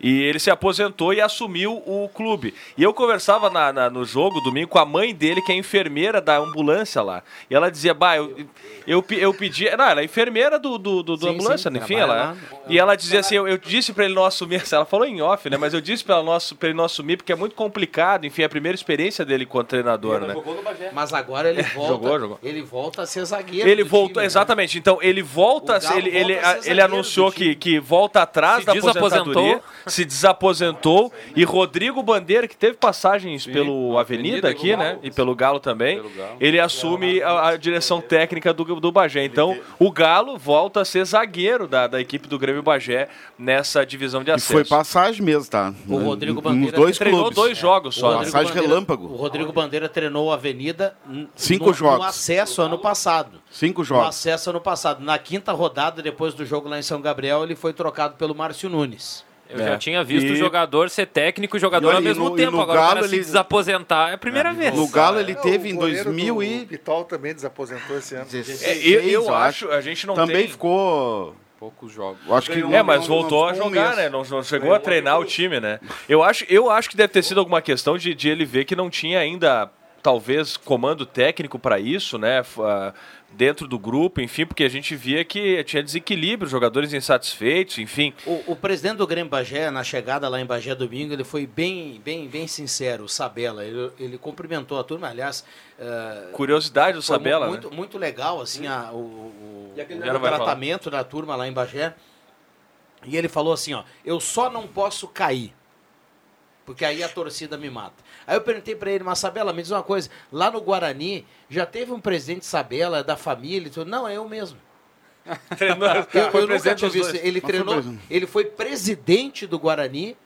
E ele se aposentou e assumiu o clube. E eu conversava na- na- no jogo, domingo, com a mãe dele, que é enfermeira da ambulância lá. E ela dizia, bah, eu, eu, eu pedi... Não, ela é enfermeira do, do, do, do Sim, ambulância, sim, enfim, ela... lá. E ela dizia assim, eu, eu disse para ele não assumir, ela falou em off, né? Mas eu disse para ele não assumir porque é muito complicado, enfim, é a primeira experiência dele como treinador, né? Mas agora ele volta, Jogou, jogou. ele volta a ser zagueiro. Ele voltou, time, né? exatamente. Então, ele volta, O ele, ele, volta ele zagueiro anunciou que, que volta atrás Se da desaposentou. se desaposentou. E Rodrigo Bandeira, que teve passagens pelo Avenida Avenida, aqui, né? Galo. E pelo Galo também, Pelo Galo. ele assume a, a direção técnica do, do Bagé. Então, o Galo volta a ser zagueiro da, da equipe do Grêmio Bagé nessa divisão de E acesso. foi passagem mesmo, tá? O Rodrigo Nos Bandeira dois Treinou clubes. dois jogos O só. né? Passagem Bandeira- relâmpago. O Rodrigo Bandeira treinou a Avenida Cinco no, jogos. no acesso ano passado. Cinco No jogos. acesso ano passado. Na quinta rodada, depois do jogo lá em São Gabriel, ele foi trocado pelo Márcio Nunes. Eu É. já tinha visto o E- jogador ser técnico e jogador E ao e mesmo no- tempo. Agora o Galo se ele- desaposentar é a primeira vez. No Galo ele É, teve o em goleiro 2000 do e... Pitol também desaposentou esse ano. 16, É, eu, eu acho, a gente não Também tem... ficou... Poucos jogos. Acho que É, mas voltou a um jogar, né? Não, não chegou a treinar o time, né? Eu acho, eu acho que deve ter sido alguma questão de, de ele ver que não tinha ainda, talvez, comando técnico para isso, né? Ah, Dentro do grupo, enfim, porque a gente via que tinha desequilíbrio, jogadores insatisfeitos, enfim. O, o presidente do Grêmio Bagé, na chegada lá em Bagé domingo, ele foi bem, bem, bem sincero, o Sabela. Ele, ele cumprimentou a turma, aliás. eh, Curiosidade do Sabela, muito, né? muito legal assim a- o, o- E o tratamento da turma lá em Bagé. E ele falou assim, ó, eu só não posso cair. Porque aí a torcida me mata. Aí eu perguntei pra ele, mas Sabela, me diz uma coisa, lá no Guarani já teve um presidente Sabela da família e tudo? Não, é eu mesmo. Treinou- Eu, foi eu nunca tinha visto. Ele Mas foi treinou, presidente. ele foi presidente do Guarani,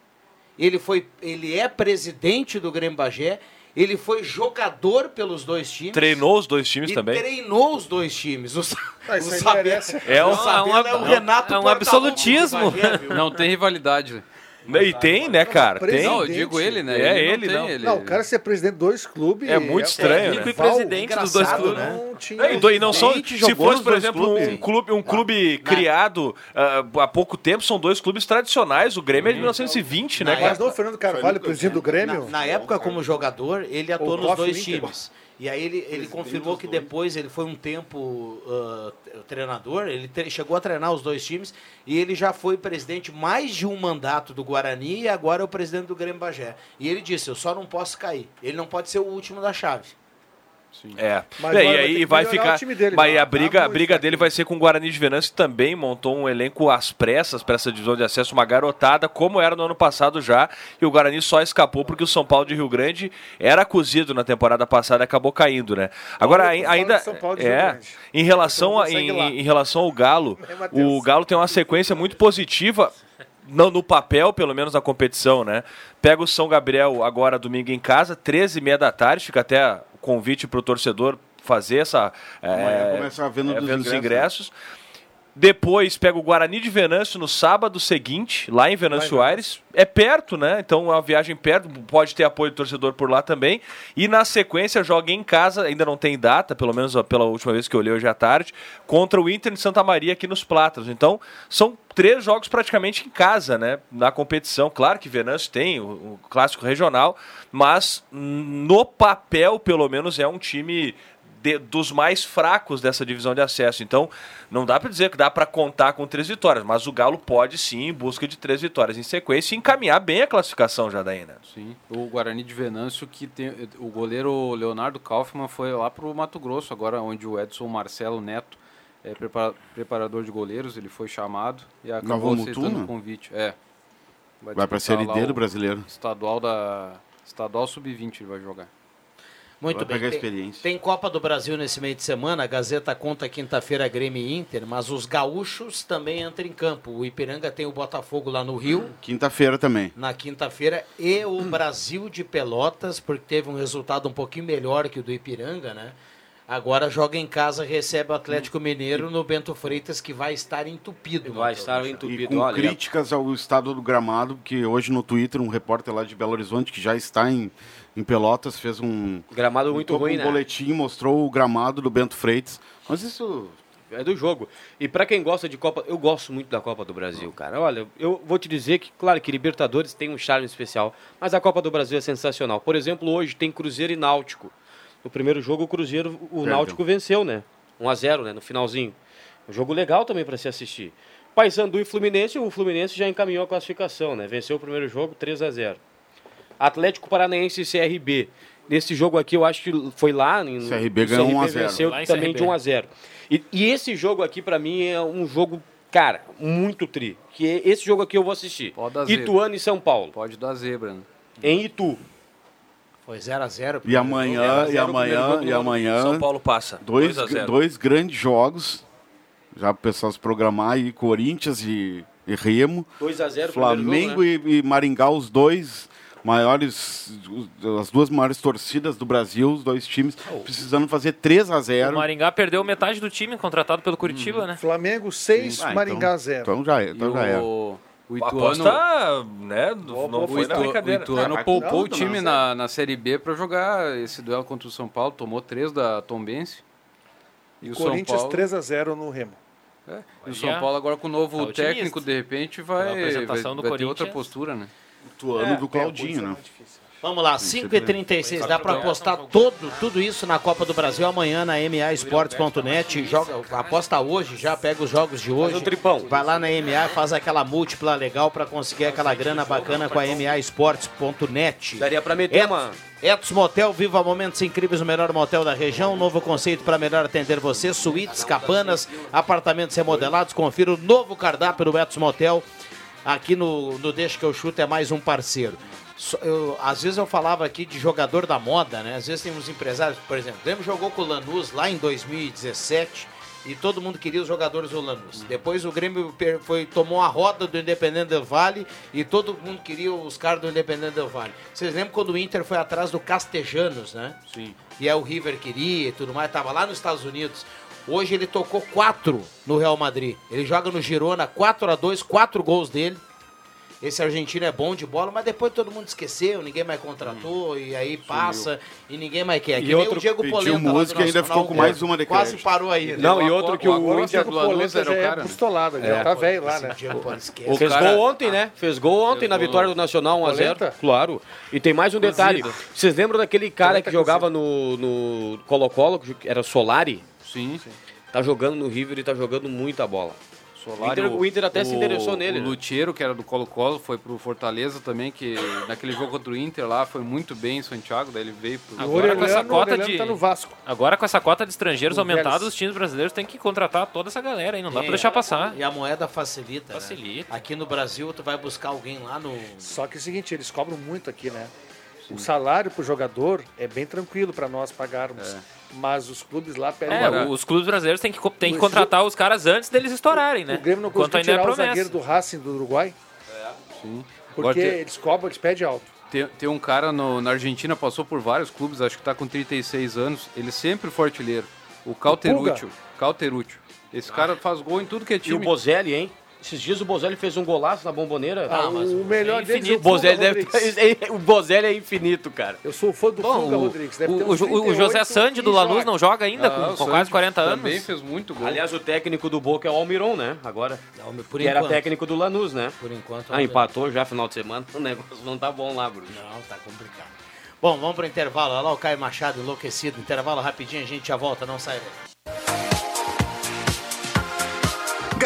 ele, foi, ele é presidente do Grêmio Bagé, ele foi jogador pelos dois times. Treinou os dois times e também. treinou os dois times. O, Ah, isso o aí Sabela-. É um- o Sabela é o Renato é um absolutismo. Bagé? Não tem rivalidade. E tem, né, cara? Tem. Não, eu digo ele, né? É ele, tem, não. ele- Não, o cara ser presidente de dois clubes. É muito estranho, Técnico né? e presidente dos dois Engraçado, clubes. né? Não tinha. É, e e não são, Gente se fosse, por exemplo, clubes. um clube, um clube criado ah, há pouco tempo, são dois clubes tradicionais. O Grêmio é de 1920, né, cara? Mas não, o Fernando Carvalho, presidente do Grêmio. Na, na época, como jogador, ele atuou nos dois times. E aí ele, ele confirmou que depois ele foi um tempo ah, treinador, ele tre- chegou a treinar os dois times e ele já foi presidente mais de um mandato do Guarani e agora é o presidente do Grêmio Bagé. E ele disse, eu só não posso cair. Ele não pode ser o último da chave. É. Mas e vai ter aí vai melhorar ficar. o time dele, mas já. a briga, Tá a briga dele vai ser com o Guarani de Venâncio, que também montou um elenco às pressas para essa divisão de acesso, uma garotada, como era no ano passado já. E o Guarani só escapou porque o São Paulo de Rio Grande era cozido na temporada passada e acabou caindo, né? Agora, ainda. É. Em relação, a, Então em, ir lá. em relação ao Galo, o Galo tem uma sequência muito positiva. Não no papel, pelo menos na competição, né? Pega o São Gabriel agora domingo em casa, 13h30 da tarde, fica até convite para o torcedor fazer essa. É, começa a venda é, dos venda dos ingressos, ingressos. Depois pega o Guarani de Venâncio no sábado seguinte, lá em Venâncio Aires. É perto, né? Então é uma viagem perto, pode ter apoio do torcedor por lá também. E na sequência joga em casa, ainda não tem data, pelo menos pela última vez que eu olhei hoje à tarde, contra o Inter de Santa Maria aqui nos Plátanos. Então são três jogos praticamente em casa, né? Na competição. Claro que Venâncio tem o, o clássico regional, mas no papel, pelo menos, é um time de- dos mais fracos dessa divisão de acesso. Então, não dá para dizer que dá para contar com três vitórias, mas o Galo pode sim, em busca de três vitórias em sequência, e encaminhar bem a classificação já daí, né? Sim. O Guarani de Venâncio, que tem. O goleiro Leonardo Kaufmann foi lá pro Mato Grosso, agora onde o Edson Marcelo Neto é prepara- preparador de goleiros, ele foi chamado e acabou Nova aceitando Mutum, o convite. É. Vai pra disputar Série lá D o do brasileiro. Estadual da. Estadual Sub-20 ele vai jogar. Muito Vai bem. Tem, experiência. tem Copa do Brasil nesse meio de semana. A Gazeta conta quinta-feira Grêmio e Inter, mas os gaúchos também entram em campo. O Ipiranga tem o Botafogo lá no Rio Quinta-feira também. na quinta-feira e o Brasil de Pelotas, porque teve um resultado um pouquinho melhor que o do Ipiranga, né? Agora joga em casa, recebe o Atlético Mineiro no Bento Freitas, que vai estar entupido. Vai estar E entupido. com Olha, críticas ao estado do gramado, que hoje no Twitter um repórter lá de Belo Horizonte, que já está em, em Pelotas, fez um, Gramado muito um, ruim, um né? boletim, mostrou o gramado do Bento Freitas. Mas isso É do jogo. E pra quem gosta de Copa, eu gosto muito da Copa do Brasil, cara. Olha, eu vou te dizer que, claro, que Libertadores tem um charme especial, mas a Copa do Brasil é sensacional. Por exemplo, hoje tem Cruzeiro e Náutico. No primeiro jogo, o Cruzeiro, o Perdão. Náutico venceu, né? 1 a 0 né? No finalzinho. Um jogo legal também para se assistir. Paysandu e Fluminense, o Fluminense já encaminhou a classificação, né? Venceu o primeiro jogo 3 a 0 Atlético Paranaense e CRB. Nesse jogo aqui, eu acho que foi lá. em- CRB ganhou 1 a CRB 0. venceu também CRB. de 1 a 0 e, e esse jogo aqui, pra mim, é um jogo, cara, muito tri. Que é- esse jogo aqui eu vou assistir. Pode dar zebra. Ituano e São Paulo. Pode dar zebra, né? Em Itu. Foi 0x0. E amanhã, e amanhã, e amanhã, São Paulo passa. dois, 2 a 0. dois grandes jogos. Já para o pessoal se programar aí, Corinthians e, e Remo. 2 a 0 Flamengo jogo, né? e, e Maringá, os dois maiores, as duas maiores torcidas do Brasil, os dois times precisando fazer 3 a O 0 Maringá perdeu metade do time contratado pelo Curitiba, né? Flamengo 6, Ah, Maringá então, 0. Então já, é, então E já é. O, o Ituano, aposta, né? Não o, foi Itu, o brincadeira. Ituano Ah, poupou não, o time não, na, na Série B para jogar esse duelo contra o São Paulo. Tomou três da Tombense. E o São Corinthians Paulo, 3 a 0 no Remo. é, e o São Paulo agora com o novo tá otimista. técnico, de repente, vai, vai, vai ter outra postura, né? Ituano É, do Claudinho, né? Vamos lá, 5h36, dá para apostar todo, tudo isso na Copa do Brasil amanhã na MAEsportes.net. Joga, aposta hoje, já pega os jogos de hoje. um tripão. Vai lá na MA, faz aquela múltipla legal para conseguir aquela grana bacana com a MAEsportes.net. Daria pra meter uma... Etos Motel, viva momentos incríveis no melhor motel da região. Novo conceito para melhor atender você. Suítes, cabanas, apartamentos remodelados. Confira o novo cardápio do Etos Motel. Aqui no, no Deixa que eu chuto é mais um parceiro. Eu- às vezes eu falava aqui de jogador da moda, né? Às vezes tem uns empresários, por exemplo, o Grêmio jogou com o Lanús lá em 2017 e todo mundo queria os jogadores do Lanús. Depois o Grêmio foi, tomou a roda do Independente Del Vale e todo mundo queria os caras do Independente Del Vale. Vocês lembram quando o Inter foi atrás do Castejanos, né? Sim. E aí o River queria e tudo mais, tava lá nos Estados Unidos. Hoje ele tocou quatro no Real Madrid. Ele joga no Girona, 4 a 2 quatro gols dele. Esse argentino é bom de bola, mas depois todo mundo esqueceu, ninguém mais contratou, e aí passa, e ninguém mais quer. E Que nem outro o Diego pediu Polenta do música e ainda ficou com mais uma de Quase crédito. parou aí. né? Não, e outro que o, Agora o Inter Diego Polenta já é pistolado, já É. tá velho lá, né? Diego Polenta, esquece. O fez cara- gol ontem, né? Fez gol ontem na vitória do Nacional 1x0. Polenta? Claro. E tem mais um detalhe. Vocês lembram daquele cara que jogava no, no Colo-Colo, que era Solari? Sim. Tá jogando no River e tá jogando muita bola. Solari, O Inter- o Inter até se endereçou nele, O né? Lutiero, que era do Colo-Colo, foi pro Fortaleza também, que naquele jogo contra o Inter lá foi muito bem em Santiago, daí ele veio pro... O Agora com essa Orelhano, o cota Orelhano de. tá no Vasco. Agora com essa cota de estrangeiros O aumentada, os times brasileiros têm que contratar toda essa galera aí, não dá É, pra deixar passar. E a moeda facilita. né? Facilita. Aqui no Brasil, tu vai buscar alguém lá no. Só que é o seguinte, eles cobram muito aqui, né? O salário pro jogador é bem tranquilo para nós pagarmos. Mas os clubes lá pedem. É, os clubes brasileiros têm que, têm que O contratar os caras antes deles estourarem, né? O Grêmio não conseguiu é tirar o promessa. zagueiro do Racing do Uruguai, Sim. porque tem- eles cobram, eles pedem alto. Tem, tem um cara no- na Argentina, passou por vários clubes, acho que tá com 36 anos. Ele sempre foi artilheiro. O Cauteruccio. Cauteruccio. Esse cara faz gol em tudo que é E o time. Bozelli, hein? Esses dias o Bozelli fez um golaço na bomboneira. Ah, o melhor é deles é infinito. o O Bozelli deve Rodrigues. O Bozelli é infinito, cara. Eu sou fã do Bom, Fuga o, Rodrigues. Deve ter o, o- o 38 José Sandi do Lanús joga. não joga ainda, Ah, com, o com quase 40 anos. Também fez muito gol. Aliás, o técnico do Boca é o Almiron, né? Agora. Por que era enquanto. técnico do Lanús, né? Por enquanto. Ah, empatou já final de semana. O negócio não tá bom lá, Bruno. Não, tá complicado. Bom, vamos pro intervalo. Olha lá o Caio Machado enlouquecido. Intervalo rapidinho, a gente já volta, não sai daí.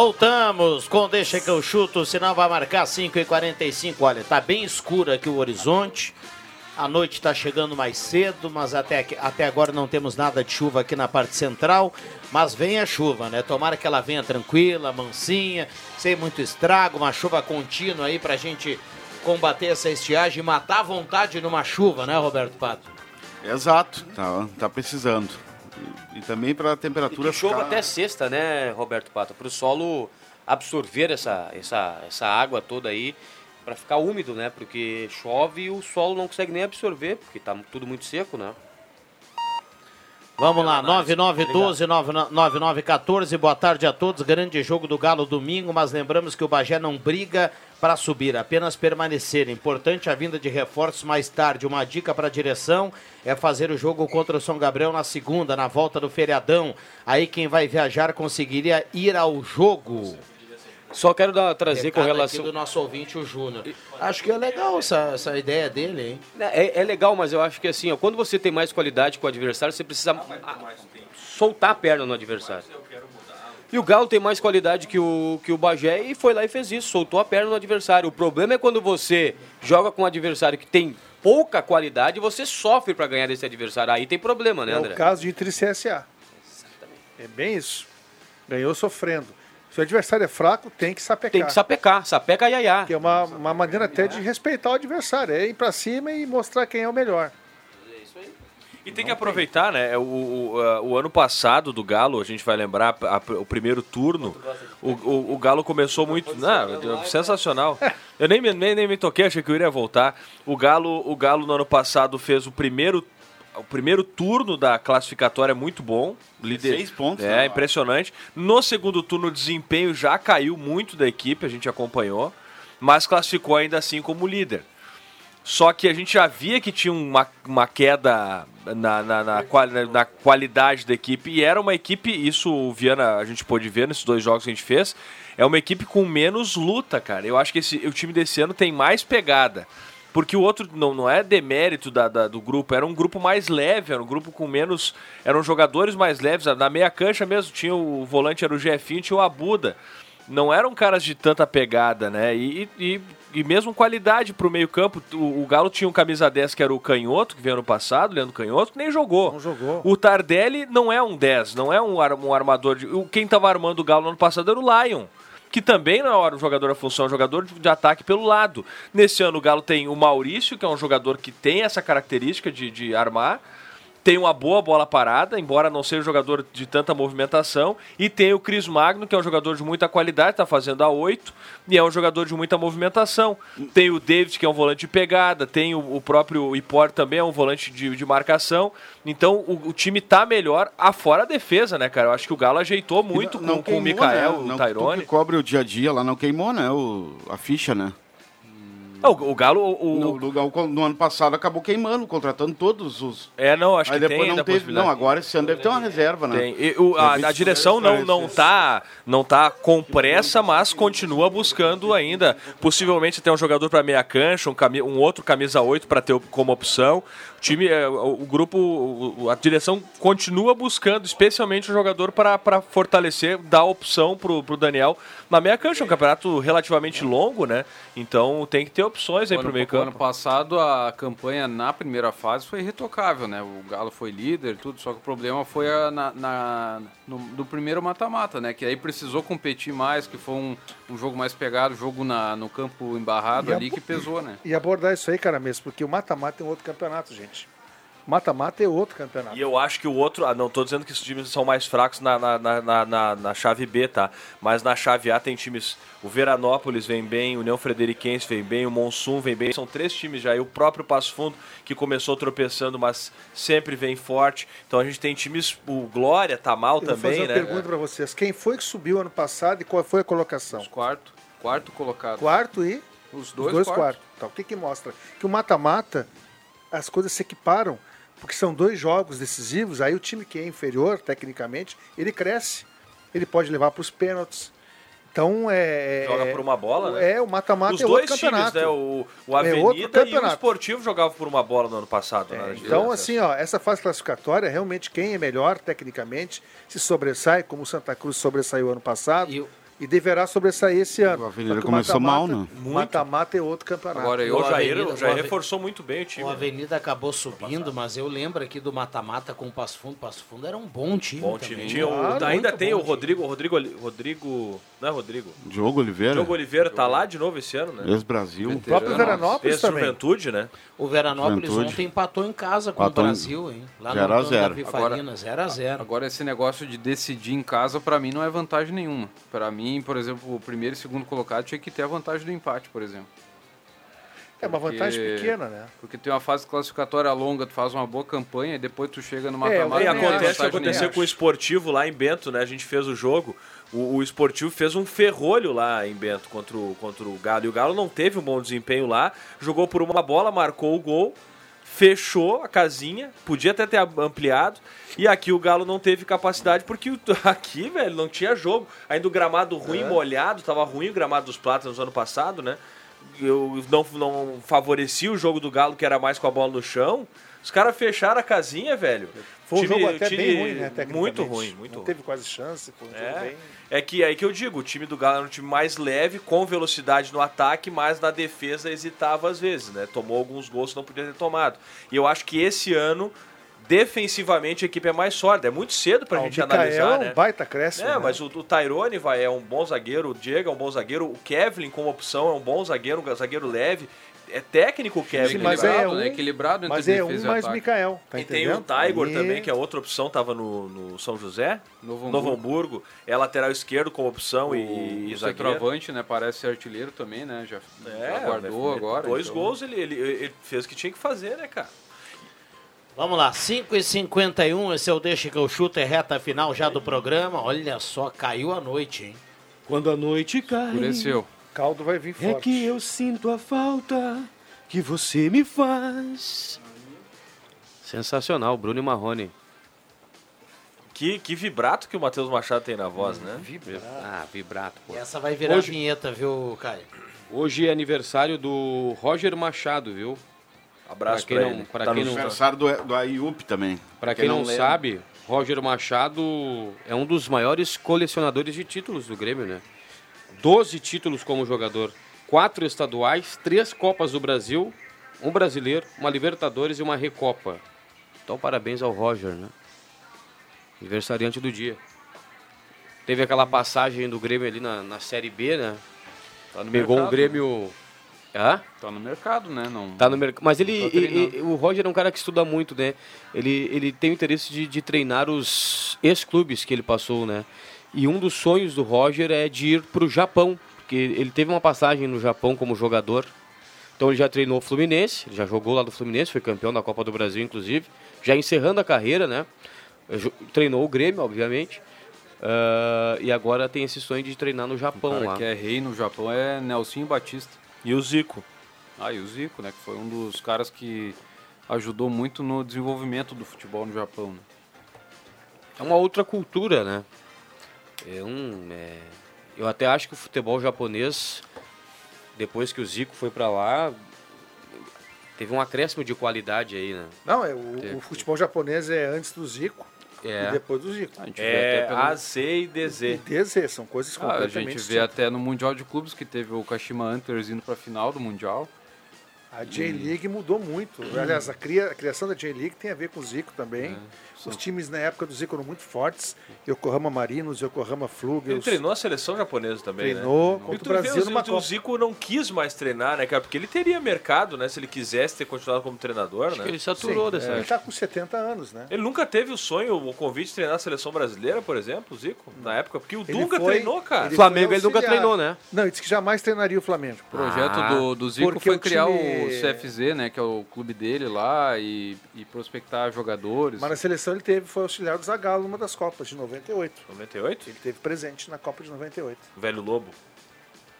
Voltamos com Deixa que eu chuto, o sinal vai marcar 5 e 45 Olha, tá bem escuro aqui o horizonte. A noite está chegando mais cedo, mas até, aqui- até agora não temos nada de chuva aqui na parte central. Mas vem a chuva, né? Tomara que ela venha tranquila, mansinha, sem muito estrago, uma chuva contínua aí pra gente combater essa estiagem e matar a vontade numa chuva, né, Roberto Pato? Exato, tá, tá precisando. E, e também para a E temperatura que chova ficar- até sexta, né, Roberto Pato? Para o solo absorver essa, essa, essa água toda aí, para ficar úmido, né? Porque chove e o solo não consegue nem absorver, porque tá tudo muito seco, né? Vamos lá, 9912-9914, boa tarde a todos. Grande jogo do Galo domingo, mas lembramos que o Bagé não briga para subir, apenas permanecer. Importante a vinda de reforços mais tarde. Uma dica para a direção é fazer o jogo contra o São Gabriel na segunda, na volta do feriadão. Aí quem vai viajar conseguiria ir ao jogo. Só quero dar, trazer com Recado relação. aqui do nosso ouvinte, o Júnior. Acho que é legal essa, essa ideia dele, hein? É, é legal, mas eu acho que assim, ó, quando você tem mais qualidade com o adversário, você precisa ah, soltar a perna no adversário. E o Galo tem mais qualidade que o, que o Bagé e foi lá e fez isso, soltou a perna no adversário. O problema é quando você joga com um adversário que tem pouca qualidade você sofre para ganhar desse adversário. Aí tem problema, né, É André? o caso de e CSA. É bem isso. Ganhou sofrendo. Se o adversário é fraco, tem que sapecar. Tem que sapecar, sapeca iaiá. Que é uma, uma maneira até de respeitar o adversário. É ir pra cima e mostrar quem é o melhor. E tem que aproveitar, né? O, o, a- o ano passado do Galo, a gente vai lembrar, a- o primeiro turno, o, o, o Galo começou muito. Não, sensacional. Eu nem, me- nem, nem me toquei, achei que eu iria voltar. O Galo, o Galo no ano passado fez o primeiro. O primeiro turno da classificatória muito bom. Líder, Seis pontos, É, né? impressionante. No segundo turno, o desempenho já caiu muito da equipe, a gente acompanhou. Mas classificou ainda assim como líder. Só que a gente já via que tinha uma, uma queda na, na, na, na qualidade da equipe. E era uma equipe, isso o Viana a gente pôde ver nesses dois jogos que a gente fez. É uma equipe com menos luta, cara. Eu acho que esse, o time desse ano tem mais pegada. Porque o outro não, não é demérito da, da- do grupo, era um grupo mais leve, era um grupo com menos. Eram jogadores mais leves. Na meia cancha mesmo, tinha o volante, era o Jefinho, tinha o Abuda. Não eram caras de tanta pegada, né? E, e, e mesmo qualidade pro meio-campo. O, o Galo tinha um camisa 10 que era o Canhoto, que veio ano passado, Leandro Canhoto, que nem jogou. Não jogou. O Tardelli não é um 10, não é um, um armador. De, o- quem tava armando o Galo no ano passado era o Lion. que também não é um jogador da função, é um jogador de, de ataque pelo lado. Nesse ano o Galo tem o Maurício, que é um jogador que tem essa característica de, de armar, tem uma boa bola parada, embora não seja um jogador de tanta movimentação, e tem o Cris Magno, que é um jogador de muita qualidade, está fazendo a 8, e é um jogador de muita movimentação. Tem o David, que é um volante de pegada, tem o, o próprio Ipor também, é um volante de, de marcação. Então o, o time tá melhor, afora a defesa, né, cara? Eu acho que o Galo ajeitou muito com, com o Mikael, né? o Não, Tyrone. Que cobre o dia a dia lá, não queimou, né? O, a ficha, né? Ah, o, o Galo, o, No, no, no- no ano passado acabou queimando, contratando todos os. É, não, acho Aí que depois não teve. Não, agora esse ano deve ter uma reserva, né? Tem. E o- a, a direção não, não, tá, não tá com pressa, mas continua buscando ainda. Possivelmente ter um jogador para meia cancha, um, cami- um outro camisa 8 para ter o- como opção. O time, é, o, grupo, a direção continua buscando, especialmente o jogador para fortalecer, dar opção pro, pro Daniel na meia cancha. É um campeonato relativamente longo, né? Então tem que ter opções aí O pro ano, meio campo. ano passado a campanha na primeira fase foi irretocável, né? O Galo foi líder e tudo, só que o problema foi a- na, na- no, do primeiro mata-mata, né? Que aí precisou competir mais, que foi um, um jogo mais pegado, jogo na, no campo embarrado E ali que pesou, né? E abordar isso aí, cara, mesmo, porque o mata-mata é um outro campeonato, gente. Mata-mata é outro campeonato. E eu acho que o outro. Ah, não tô dizendo que os times são mais fracos na, na, na, na, na- na chave B, tá? Mas na chave A tem times. O Veranópolis vem bem, o União Frederiquense vem bem, o Monsum vem bem. São três times já. E o próprio Passo Fundo, que começou tropeçando, mas sempre vem forte. Então a gente tem times. O Glória tá mal Eu vou também, fazer uma né? pergunta pra vocês. Quem foi que subiu ano passado e qual foi a colocação? Quarto. Quarto colocado. Quarto e? Os Os dois, dois quartos. quartos. Tá, o que que mostra? Que o mata-mata, as coisas se equiparam, porque são dois jogos decisivos, aí o time que é inferior, tecnicamente, ele cresce. Ele pode levar para os pênaltis. Então é. Joga por uma bola, né? É, o mata-mata Os é outro dois times, campeonato. né? O, o É outro Avenida e o. Esportivo jogavam por uma bola no ano passado. né? Então, assim, ó, essa fase classificatória, realmente quem é melhor tecnicamente se sobressai, como o Santa Cruz sobressaiu ano passado, e, deverá sobressair esse ano. O Avenida começou mata-mata- mal, né? Mata-mata é outro campeonato. Agora, eu- o Jair, Avenida- o Jair o reforçou muito bem o time. O né? Avenida acabou subindo, mas eu lembro aqui do mata-mata com o Passo Fundo. Passo Fundo era um bom time. Bom time. também. O- Claro, ainda tem o Rodrigo, o Rodrigo, Rodrigo, não é Rodrigo? Diogo Oliveira. Diogo Oliveira tá lá de novo esse ano, né? Ex-Brasil. O próprio Veranópolis também. Ex-Juventude, né? O Veranópolis Juventude. ontem empatou em casa com o em- Brasil, hein? Lá Zero a Antônio zero. Farina, 0 a 0 Agora, esse negócio de decidir em casa, pra mim, não é vantagem nenhuma. Pra mim, por exemplo, o primeiro e segundo colocado tinha que ter a vantagem do empate, por exemplo. É uma vantagem Porque- pequena, né? Porque tem uma fase classificatória longa, tu faz uma boa campanha e depois tu chega no É, mata-mata. e tem acontece o que vantagem aconteceu com o Esportivo lá em Bento, né? A gente fez o jogo. O, o Esportivo fez um ferrolho lá em Bento contra o, contra o Galo. E o Galo não teve um bom desempenho lá. Jogou por uma bola, marcou o gol, fechou a casinha, podia até ter ampliado. E aqui o Galo não teve capacidade, porque aqui, velho, não tinha jogo. Ainda o gramado ruim, É. molhado, tava ruim o gramado dos Plátanos ano passado, né? Eu não, não favorecia o jogo do Galo, que era mais com a bola no chão. Os caras fecharam a casinha, velho. Foi um Time- jogo até time bem ruim, né? Muito ruim, muito Não ruim. teve quase chance, foi um É, bem... é que aí que eu digo, o time do Galo era um time mais leve, com velocidade no ataque, mas na defesa hesitava às vezes, né? Tomou alguns gols que não podia ter tomado. E eu acho que esse ano, defensivamente, a equipe é mais sólida. É muito cedo pra Ah, o gente analisar, é um né? baita acréscimo, É, né? mas o, o Tyrone vai, é um bom zagueiro, o Diego é um bom zagueiro, o Kevlin como opção é um bom zagueiro, um zagueiro leve. É técnico o Kevlin. Sim, mas é equilibrado, um, né? Equilibrado entre mas é um defesa e mais. Mikael, tá e tem o entendendo? Tiger Aí- também, que é outra opção, tava no, no São José, Novo Novo Hamburgo. Hamburgo. É lateral esquerdo como opção e, e O zagueiro. centroavante, né? Parece ser artilheiro também, né? Já, É, já guardou né, agora. Dois então- gols ele, ele, ele fez o que tinha que fazer, né, cara? Vamos lá, 5h51, esse é o Deixa que eu chuto, é reta final já do programa. Olha só, caiu a noite, hein? Quando a noite cai. Escureceu. Caldo vai vir É forte. que eu sinto a falta que você me faz. Sensacional, Bruno e Marrone. Que, que vibrato que o Matheus Machado tem na voz, né? Ah, vibrato, pô. E essa vai virar Hoje- vinheta, viu, Caio? Hoje é aniversário do Roger Machado, viu? Abraço quem pra não, ele. Pra Tá quem no não, Aniversário do, do Ayup também. pra quem não, lembra. sabe, Roger Machado é um dos maiores colecionadores de títulos do Grêmio, né? 12 títulos como jogador, quatro estaduais, três Copas do Brasil, um brasileiro, uma Libertadores e uma Recopa. Então parabéns ao Roger, né? Aniversariante do dia. Teve aquela passagem do Grêmio ali na, na Série B, né? Tá Pegou mercado, o Grêmio. Hã? Tá no mercado, né? Não... Tá no mercado. Mas ele, Tá ele- o Roger é um cara que estuda muito, né? Ele, ele tem o interesse de, de treinar os ex-clubes que ele passou, né? E um dos sonhos do Roger é de ir pro Japão, porque ele teve uma passagem no Japão como jogador. Então ele já treinou o Fluminense, já jogou lá no Fluminense, foi campeão da Copa do Brasil, inclusive. Já encerrando a carreira, né? Jo- Treinou o Grêmio, obviamente. Ah, e agora tem esse sonho de treinar no Japão O cara lá. que é rei no Japão é Nelsinho Batista. E o Zico. Ah, e o Zico, né? Que foi um dos caras que ajudou muito no desenvolvimento do futebol no Japão. Né? É uma outra cultura, né? É um, é, Eu até acho que o futebol japonês, depois que o Zico foi pra lá, teve um acréscimo de qualidade aí, né? Não, é, o, Teve. o futebol japonês é antes do Zico É. e depois do Zico. A gente vê É até pelo- AZ e DZ. E DZ, são coisas Ah, a completamente gente vê até no Mundial de Clubes que teve o Kashima Antlers indo pra final do Mundial. A J-League mudou muito. Aliás, a, cria- a criação da J-League tem a ver com o Zico também. É, Os times na época do Zico eram muito fortes. Yokohama Marinos, Yokohama Flugels. Ele treinou a seleção japonesa também, Treinou né? contra E tu o Brasil vê, numa o, o. Zico não quis mais treinar, né, cara? Porque ele teria mercado, né? Se ele quisesse ter continuado como treinador, né? ele saturou Sim, dessa. Ele tá com 70 anos, né? Ele nunca teve o sonho, o convite de treinar a seleção brasileira, por exemplo, o Zico, na época? Porque o Ele Dunga foi- treinou, cara. ele Flamengo ele nunca treinou, né? Não, ele disse que jamais treinaria o Flamengo. O projeto Ah, do, do Zico foi o criar time- o CFZ, né? Que é o clube dele lá, e, e prospectar jogadores. Mas na seleção ele teve, foi auxiliar do Zagallo numa das Copas de 98. 98? Ele teve presente na Copa de 98. Velho Lobo.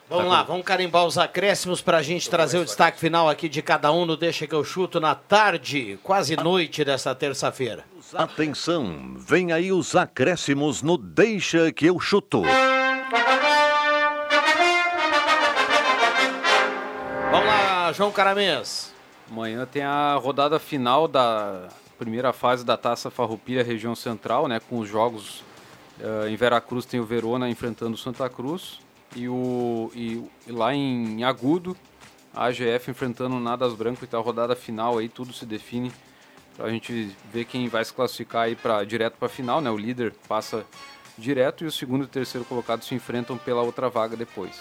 Vamos lá, vamos carimbar os acréscimos para a gente trazer o destaque final aqui de cada um no Deixa que eu chuto na tarde, quase noite dessa terça-feira. Atenção, vem aí os acréscimos no Deixa que eu chuto. Vamos lá, João Caramês. Amanhã tem a rodada final da primeira fase da Taça Farroupilha região central, né? Com os jogos eh, em Veracruz tem o Verona enfrentando o Santa Cruz e, o, e, e lá em Agudo a AGF enfrentando o Nadas Branco e tá a rodada final aí, tudo se define pra gente ver quem vai se classificar aí para direto para final, né? O líder passa direto e o segundo e terceiro colocado se enfrentam pela outra vaga depois.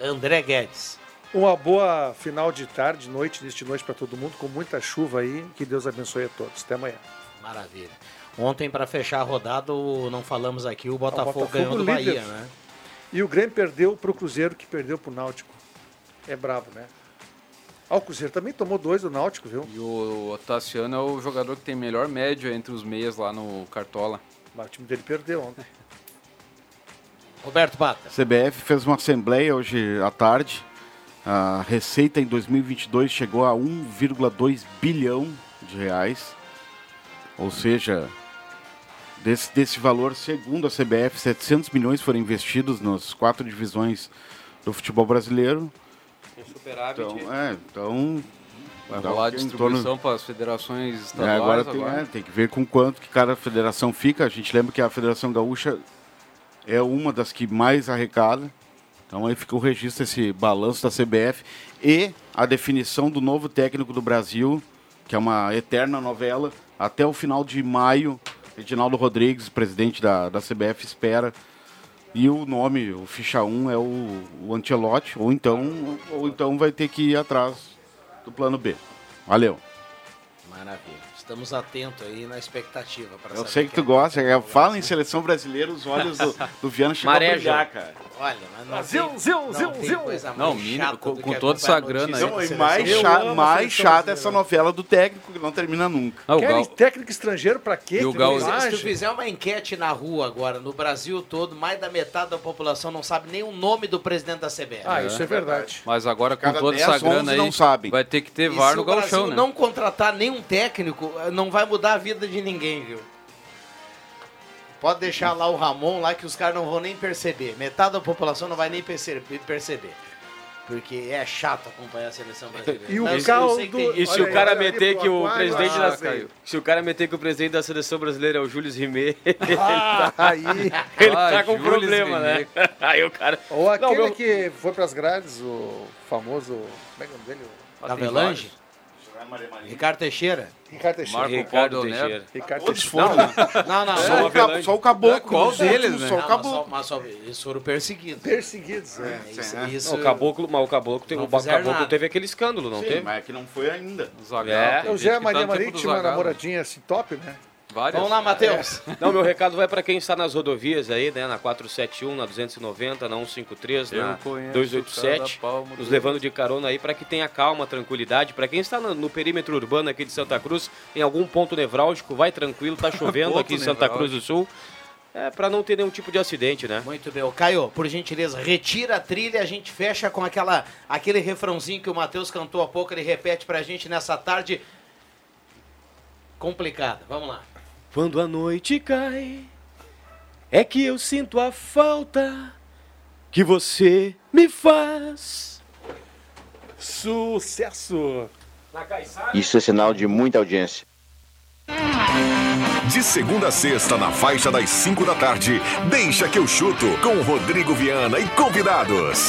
André Guedes. Uma boa final de tarde, noite, início de noite para todo mundo, com muita chuva aí. Que Deus abençoe a todos. Até amanhã. Maravilha. Ontem, para fechar a rodada, o- não falamos aqui, o Botafogo, Botafogo ganhou do líder. Bahia, né? E o Grêmio perdeu pro Cruzeiro, que perdeu pro Náutico. É bravo, né? Ah, o Cruzeiro também tomou dois do Náutico, viu? E o Otaciano é o jogador que tem melhor média entre os meias lá no Cartola. Mas o time dele perdeu ontem. Roberto Bata. CBF fez uma assembleia hoje à tarde. A receita em 2022 chegou a 1,2 bilhão de reais. Ou seja, desse, desse valor, segundo a CBF, 700 milhões foram investidos nas quatro divisões do futebol brasileiro. Um superávit. Então, é, então Vai rolar a em torno- distribuição para as federações é, estaduais agora agora. tem, é, tem que ver com quanto que cada federação fica. A gente lembra que a Federação Gaúcha é uma das que mais arrecada. Então aí fica o registro, esse balanço da CBF e a definição do novo técnico do Brasil, que é uma eterna novela. Até o final de maio, Reginaldo Rodrigues, presidente da, da CBF, espera. E o nome, o ficha 1 é o, o Ancelotti, ou então, ou então vai ter que ir atrás do plano B. Valeu. Maravilha. Estamos atentos aí na expectativa. Eu sei que quem tu gosta. é, Fala em seleção brasileira, os olhos do, do Viana chegam a brilhar, cara. Olha, mas não Brasil, tem, zil, não zil, tem zil. coisa mais Não, mínimo, chata com- com toda essa grana aí. Não, e mais, cha- mais chata essa novela do técnico que não termina nunca. Ah, o Querem Gal- técnico estrangeiro pra quê? O Que Gal- Se tu fizer uma enquete na rua agora, no Brasil todo, mais da metade da população não sabe nem o nome do presidente da CBF. Ah, isso é verdade. Mas agora com Cada toda 10, essa grana 11 aí, não sabem. vai ter que ter E VAR se no o Brasil galchão, né? não contratar nenhum técnico, não vai mudar a vida de ninguém, viu? Pode deixar lá o Ramon lá que os caras não vão nem perceber. Metade da população não vai nem perce- perceber. Porque é chato acompanhar a seleção brasileira. E o Não, caldo- E se o cara meter que o presidente ah, da se o cara meter que o presidente da seleção brasileira é o Júlio Rimet, Ah, aí. ele Ah, tá com problema, né? Aí o cara Ou aquele meu- que foi pras grades, o famoso. Como é que é o nome dele? Avelange? Ricardo Teixeira. Ricardo Teixeira. Marco Ricardo Paulo. Teixeira. Ricardo Todos Teixeira. foram. Não, não, Só, não. o só o caboclo. Qual dos outros, deles, né? Só o Não, mas caboclo. só, mas só, eles foram perseguidos. Perseguidos, é. Isso, é. isso- Não, o caboclo, mas o caboclo, teve, o caboclo teve aquele escândalo, não Sim, teve? mas é que não foi ainda. Zagallo, É. tem O Zé Maria tá Maria que do tinha uma namoradinha assim top, né? Várias. Vamos lá, Matheus. Não, meu recado vai para quem está nas rodovias aí, né? Na 471, na 290, na 153, Eu na conheço 287, cada palmo nos do- levando de carona aí para que tenha calma, tranquilidade. Para quem está no, no perímetro urbano aqui de Santa Cruz, em algum ponto nevrálgico, vai tranquilo, tá chovendo aqui em Santa Cruz do Sul. É, para não ter nenhum tipo de acidente, né? Muito bem. Caio, por gentileza, retira a trilha e a gente fecha com aquela, aquele refrãozinho que o Matheus cantou há pouco. Ele repete pra gente nessa tarde complicada. Vamos lá. Quando a noite cai, é que eu sinto a falta que você me faz. Sucesso! Isso é sinal de muita audiência. De segunda a sexta, na faixa das 5 da tarde, deixa que eu chuto com Rodrigo Viana e convidados.